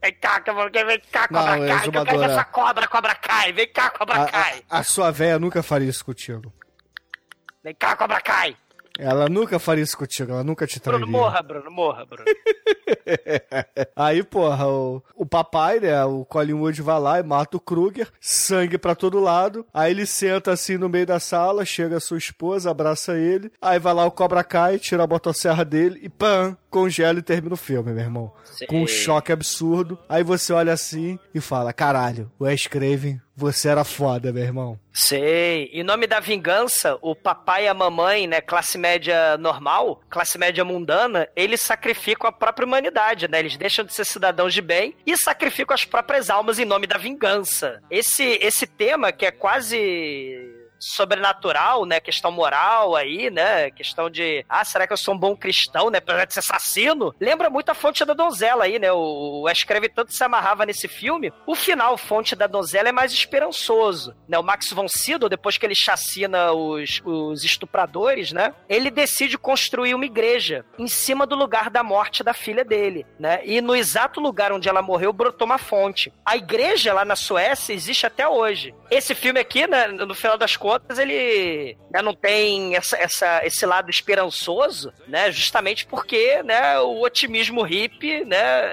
Vem cá, vem cá, Não, cobra cai, que eu quero exumadora. essa cobra, cobra cai, vem cá, cobra A, cai, a- a sua véia nunca faria isso contigo. vem cá, cobra cai. Ela nunca faria isso contigo, ela nunca te trairia. Bruno, morra, Bruno, morra, Bruno. *laughs* Aí, porra, o, o papai, né, o Collingwood vai lá e mata o Kruger, sangue pra todo lado. Aí ele senta assim no meio da sala, chega a sua esposa, abraça ele. Aí vai lá o Cobra Kai, tira a motosserra dele e pam, congela e termina o filme, meu irmão. Sim. Com um choque absurdo. Aí você olha assim e fala: caralho, Wes Craven, você era foda, meu irmão. Sei. Em nome da vingança, o papai e a mamãe, né, classe média normal, classe média mundana, eles sacrificam a própria humanidade, né? Eles deixam de ser cidadãos de bem e sacrificam as próprias almas em nome da vingança. Esse esse tema que é quase sobrenatural, né? Questão moral aí, né? Questão de, ah, será que eu sou um bom cristão, né? Apesar de ser assassino. Lembra muito a Fonte da Donzela aí, né? O, escreve tanto se amarrava nesse filme. O final, Fonte da Donzela, é mais esperançoso, né? O Max von Sydow, depois que ele chacina os, os estupradores, né? Ele decide construir uma igreja em cima do lugar da morte da filha dele, né? E no exato lugar onde ela morreu, brotou uma fonte. A igreja lá na Suécia existe até hoje. Esse filme aqui, né, no final das contas, ele né, não tem essa, essa- esse lado esperançoso, né? Justamente porque, né, o otimismo hippie, né,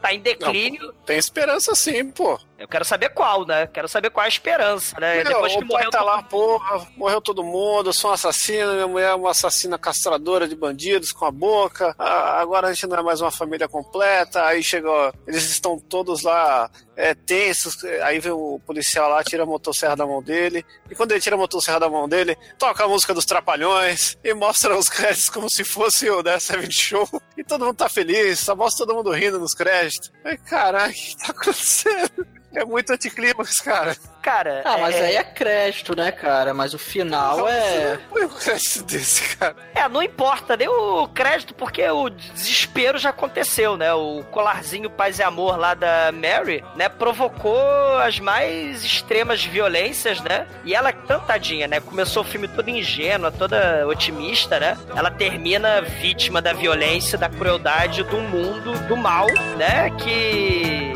tá em declínio. Tem esperança sim, pô. Eu quero saber qual, né? Quero saber qual é a esperança, né? Meu, Depois que o pai morreu tá todo lá, porra, morreu todo mundo, eu sou um assassino, minha mulher é uma assassina castradora de bandidos com a boca, ah, agora a gente não é mais uma família completa, aí chegou, eles estão todos lá é, tensos, aí vem o policial lá, tira a motosserra da mão dele, e quando ele tira a motosserra da mão dele, toca a música dos Trapalhões e mostra os créditos como se fosse o The Seven Show, e todo mundo tá feliz, só mostra todo mundo rindo nos créditos. Ai, caralho, o que tá acontecendo? É muito anticlímax, cara. Cara, Ah, mas aí é crédito, né, cara? Mas o final é. Põe um crédito desse, cara. É, não importa nem o crédito, porque o desespero já aconteceu, né? O colarzinho paz e amor lá da Mary, né? Provocou as mais extremas violências, né? E ela, tantadinha, né? Começou o filme toda ingênua, toda otimista, né? Ela termina vítima da violência, da crueldade do mundo, do mal, né? Que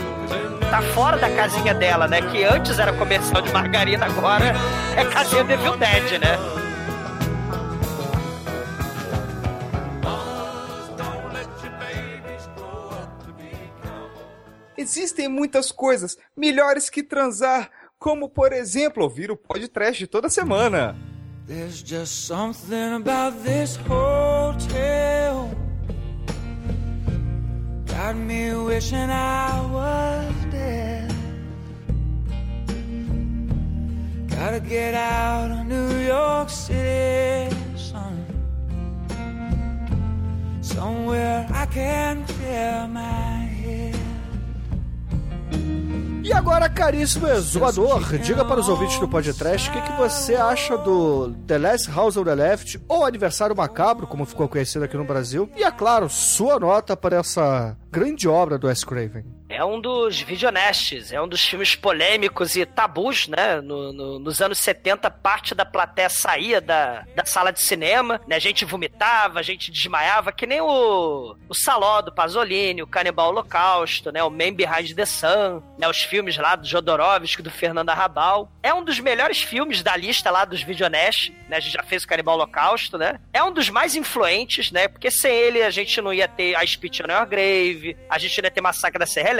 tá fora da casinha dela, né? Que antes era comercial de margarina, agora é casinha de Evil Dead, né? Existem muitas coisas melhores que transar, como por exemplo ouvir o podcast toda semana. There's just something about this hotel. Got me wishing I was dead. Got gotta get out of New York City, son. Somewhere I can clear my. E agora, caríssimo exumador, diga para os ouvintes do podcast o que, que você acha do The Last House on the Left ou Aniversário Macabro, como ficou conhecido aqui no Brasil. E, é claro, sua nota para essa grande obra do Wes Craven. É um dos videonestes, é um dos filmes polêmicos e tabus, né? No, no, nos anos 70, parte da plateia saía da, da sala de cinema, né? A gente vomitava, a gente desmaiava, que nem o, o Saló do Pasolini, o Canibal Holocausto, né? O Man Behind the Sun, né? Os filmes lá do Jodorowsky, do Fernando Arrabal. É um dos melhores filmes da lista lá dos videonestes, né? A gente já fez o Canibal Holocausto, né? É um dos mais influentes, né? Porque sem ele a gente não ia ter a Spit on Your Grave, a gente não ia ter Massacre da Serra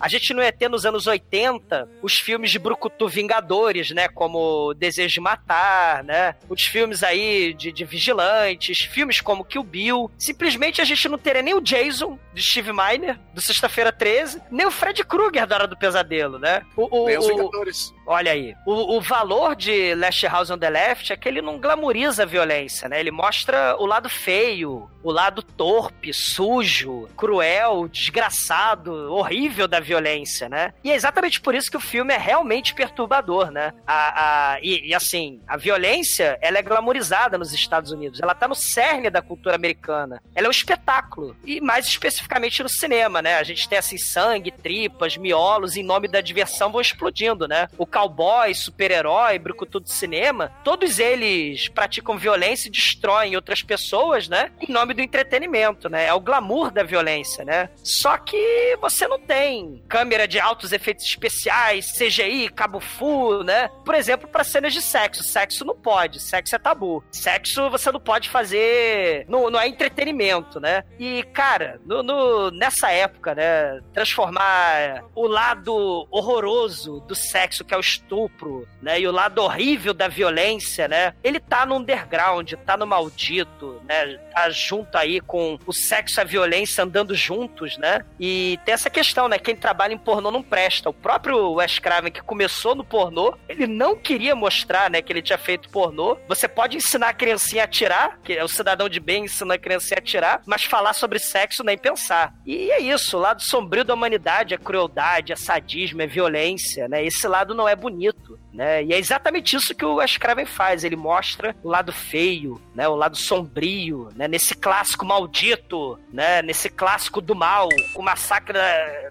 a gente não ia ter nos anos 80 os filmes de Brucutu Vingadores, né? Como Desejo de Matar, né? Os filmes aí de, de vigilantes, filmes como Kill Bill. Simplesmente a gente não teria nem o Jason, de Steve Miner, do Sexta-feira 13, nem o Fred Krueger da Hora do Pesadelo, né? O, o, Nem os o- Vingadores. Olha aí. O, o valor de Last House on the Left é que ele não glamoriza a violência, né? Ele mostra o lado feio, o lado torpe, sujo, cruel, desgraçado, horrível da violência, né? E é exatamente por isso que o filme é realmente perturbador, né? A, a, e, e, assim, a violência, ela é glamorizada nos Estados Unidos. Ela tá no cerne da cultura americana. Ela é um espetáculo. E mais especificamente no cinema, né? A gente tem, assim, sangue, tripas, miolos, em nome da diversão vão explodindo, né? O cowboy, super-herói, brucutu do cinema, todos eles praticam violência e destroem outras pessoas, né? Em nome do entretenimento, né? É o glamour da violência, né? Só que você não tem câmera de altos efeitos especiais, CGI, cabo full, né? Por exemplo, para cenas de sexo. Sexo não pode, sexo é tabu. Sexo você não pode fazer. Não, não é entretenimento, né? E, cara, no, no- nessa época, né? Transformar o lado horroroso do sexo, que é o estupro, né? E o lado horrível da violência, né? Ele tá no underground, tá no maldito, né? Tá junto aí com o sexo e a violência andando juntos, né? E tem essa questão, né? Quem trabalha em pornô não presta. O próprio Wes Craven, que começou no pornô, ele não queria mostrar, né? Que ele tinha feito pornô. Você pode ensinar a criancinha a atirar, que é o cidadão de bem ensina a criancinha a atirar, mas falar sobre sexo nem pensar. E é isso, o lado sombrio da humanidade é crueldade, é sadismo, é violência, né? Esse lado não é bonito. Né? E é exatamente isso que o Wes Craven faz. Ele mostra o lado feio, né? O lado sombrio, né? Nesse clássico maldito, né? Nesse clássico do mal, com o massacre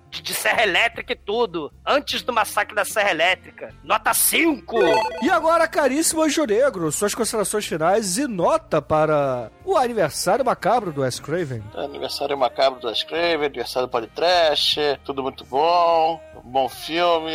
de, de Serra Elétrica e tudo. Antes do massacre da Serra Elétrica. Nota 5! E agora, caríssimo Anjo Negro, suas considerações finais e nota para o aniversário macabro do Wes Craven. Aniversário macabro do Wes Craven, aniversário do Podcast, tudo muito bom, bom filme,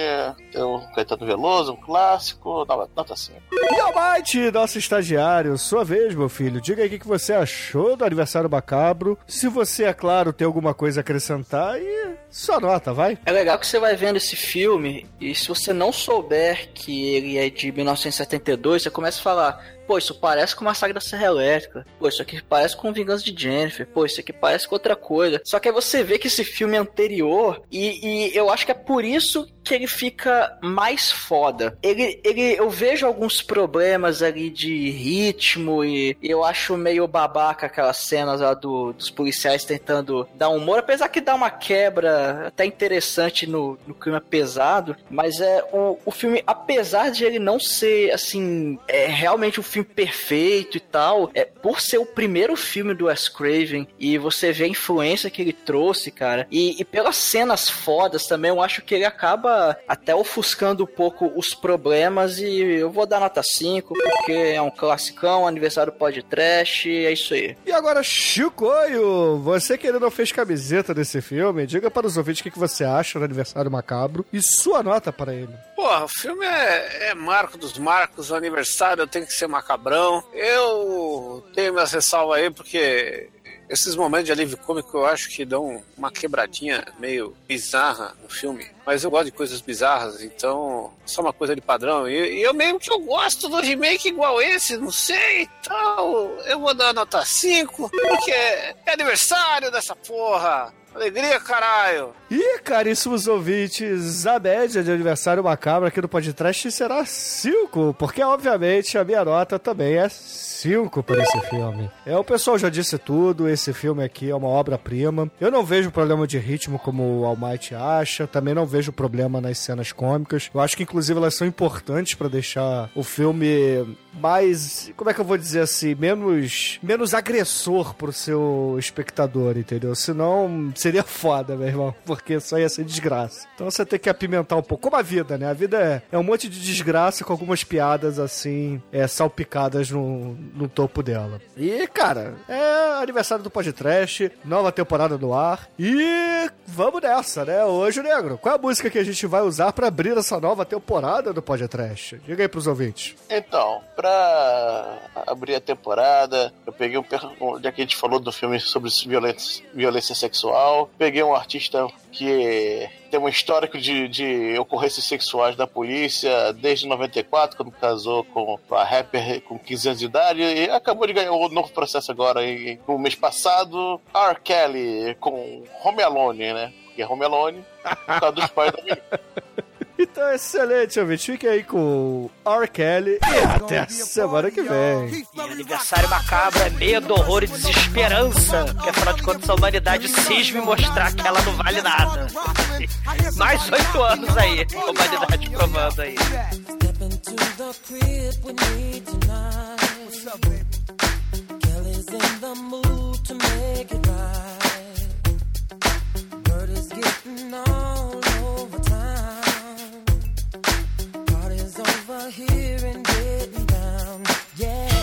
tem o Caetano Veloso, um clássico, nota, nota 5. E Almighty, nosso estagiário, sua vez, meu filho. Diga aí o que você achou do aniversário macabro. Se você, é claro, tem alguma coisa a acrescentar e sua nota, vai. É legal que você vai vendo esse filme e se você não souber que ele é de 1972, você começa a falar. Pô, isso parece com Massacre da Serra Elétrica. Pô, isso aqui parece com Vingança de Jennifer. Pô, isso aqui parece com outra coisa. Só que aí você vê que esse filme é anterior e, e eu acho que é por isso que ele fica mais foda. Ele, ele, eu vejo alguns problemas ali de ritmo e eu acho meio babaca aquelas cenas lá do, dos policiais tentando dar um humor, apesar que dá uma quebra até interessante no, no clima pesado, mas é o, o filme, apesar de ele não ser assim, é realmente um filme perfeito e tal, é por ser o primeiro filme do Wes Craven e você vê a influência que ele trouxe, cara, e, e pelas cenas fodas também, eu acho que ele acaba até ofuscando um pouco os problemas e eu vou dar nota 5 porque é um classicão, aniversário podcast, é isso aí. E agora, Chicoio, você que ainda não fez camiseta desse filme, diga para os ouvintes o que que você acha do aniversário macabro e sua nota para ele. Porra, o filme é, é marco dos marcos, o aniversário tem que ser macabrão. Eu tenho minhas ressalvas aí, porque esses momentos de alívio cômico eu acho que dão uma quebradinha meio bizarra no filme. Mas eu gosto de coisas bizarras, então só uma coisa de padrão. E, e eu mesmo que eu gosto do remake igual esse, não sei, então eu vou dar nota 5, porque é aniversário dessa porra. Alegria, caralho. E, caríssimos ouvintes, a média de aniversário macabro aqui do podcast será 5, porque obviamente a minha nota também é 5 para esse filme. É, o pessoal já disse tudo, esse filme aqui é uma obra-prima. Eu não vejo problema de ritmo como o Almighty acha, também não vejo problema nas cenas cômicas. Eu acho que inclusive elas são importantes para deixar o filme mais, como é que eu vou dizer assim, menos menos agressor pro seu espectador, entendeu? Senão seria foda, meu irmão, só ia ser desgraça. Então você tem que apimentar um pouco, como a vida, né? A vida é, é um monte de desgraça com algumas piadas assim, é, salpicadas no, no topo dela. E, cara, é aniversário do podcast, nova temporada no ar. E vamos nessa, né? Hoje, Negro, qual é a música que a gente vai usar para abrir essa nova temporada do podcast? Diga aí pros ouvintes. Então, pra abrir a temporada, eu peguei um. Já que a gente falou do filme sobre violência, violência sexual, peguei um artista que tem um histórico de, de ocorrências sexuais da polícia desde 94, quando casou com a rapper com 15 anos de idade, e acabou de ganhar um novo processo agora, no mês passado, R. Kelly, com Home Alone, né? Que é Home Alone, por causa dos pais da menina. *laughs* Então, excelente, ouvinte. Fique aí com R. Kelly e até a semana que vem. E aniversário macabro é medo, horror e desesperança. Que afinal de contas a humanidade cisme mostrar que ela não vale nada. *laughs* Mais oito anos aí, a humanidade provando aí. Step into the crib over here and getting down. Yeah.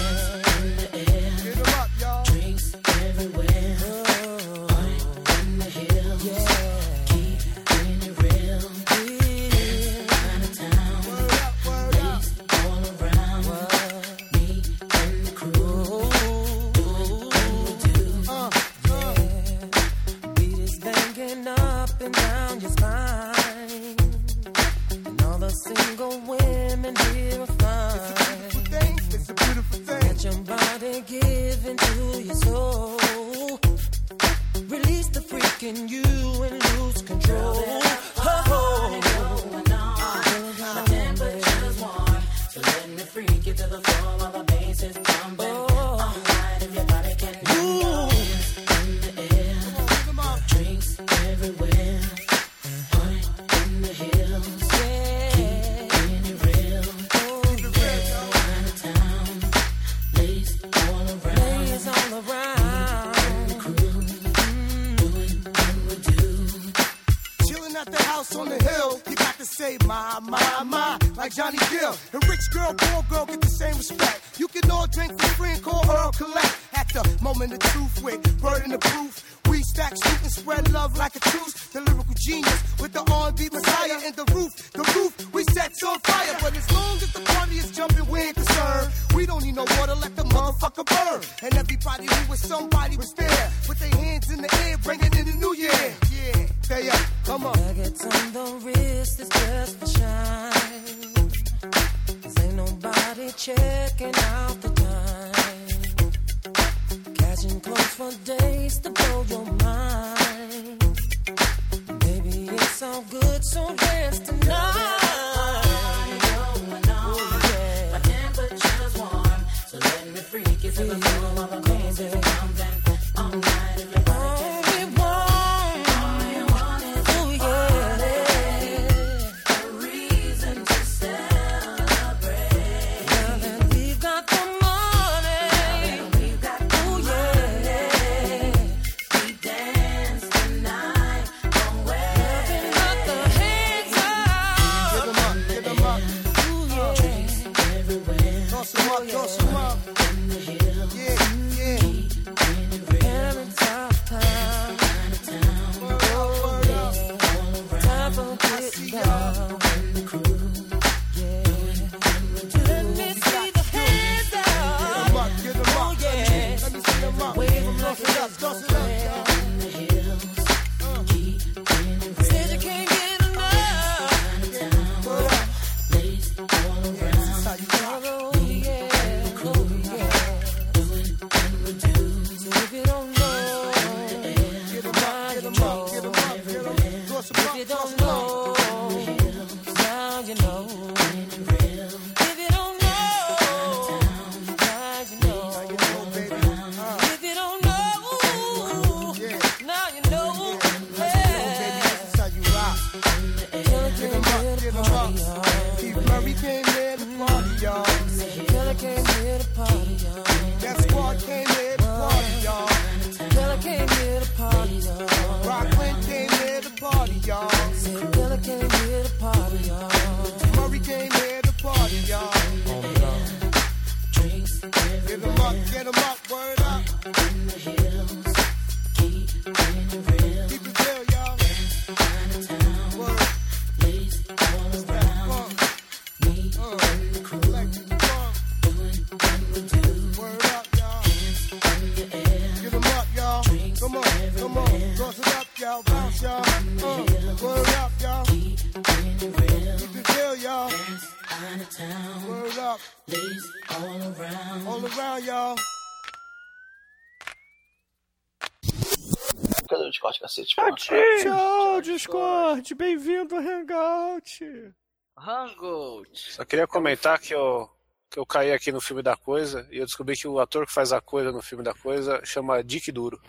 Bem-vindo Hangout. Hangout. Só queria comentar que eu, que eu caí aqui no filme da coisa e eu descobri que o ator que faz a coisa no filme da coisa chama Dick Duro.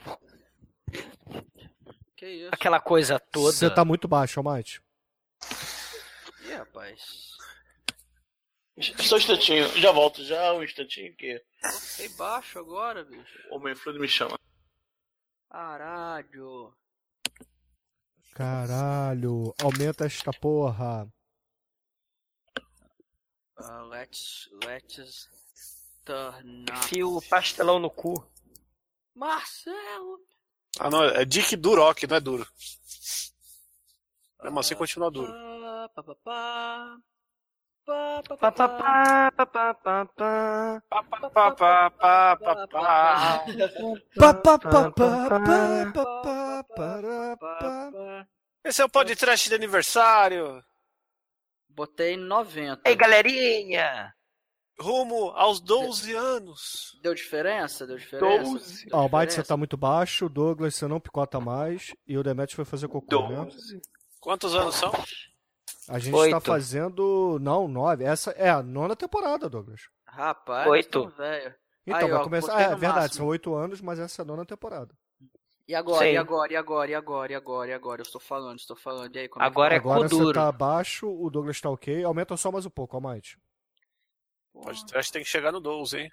Que isso? Aquela coisa toda. Você tá muito baixo, Almighty. Ih, rapaz. Só um instantinho, já volto, já um instantinho que Fiquei baixo agora, bicho. o homem fluido me chama. Caralho. Caralho, aumenta esta porra. Uh, let's, let's turn up. Fio o pastelão no cu. Marcelo. Ah, não, é Dick Durock, não é duro. Mesmo assim continua duro. Pá, pá, pá. Esse é o podcast de aniversário. Botei 90. Ei, galerinha! Rumo aos 12 anos. Deu diferença? Deu diferença? 12. Deu Almighty, você tá muito baixo. Douglas, você não picota mais. E o Demet foi fazer cocô, né? Quantos anos são? A gente Oito. tá fazendo. Não, nove. Essa é a nona temporada, Douglas. Rapaz, Oito. velho. Então, Aí, vai ó, começar. É no verdade, máximo. são oito anos, mas essa é a nona temporada. E agora, Sim. e agora, e agora, e agora, e agora, e agora? Eu estou falando, estou falando. E aí, como é que Agora é tá? Agora cu você tá baixo, o Douglas tá ok. Aumenta só mais um pouco, Almighty. O podcast tem que chegar no 12, hein?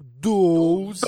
Doze.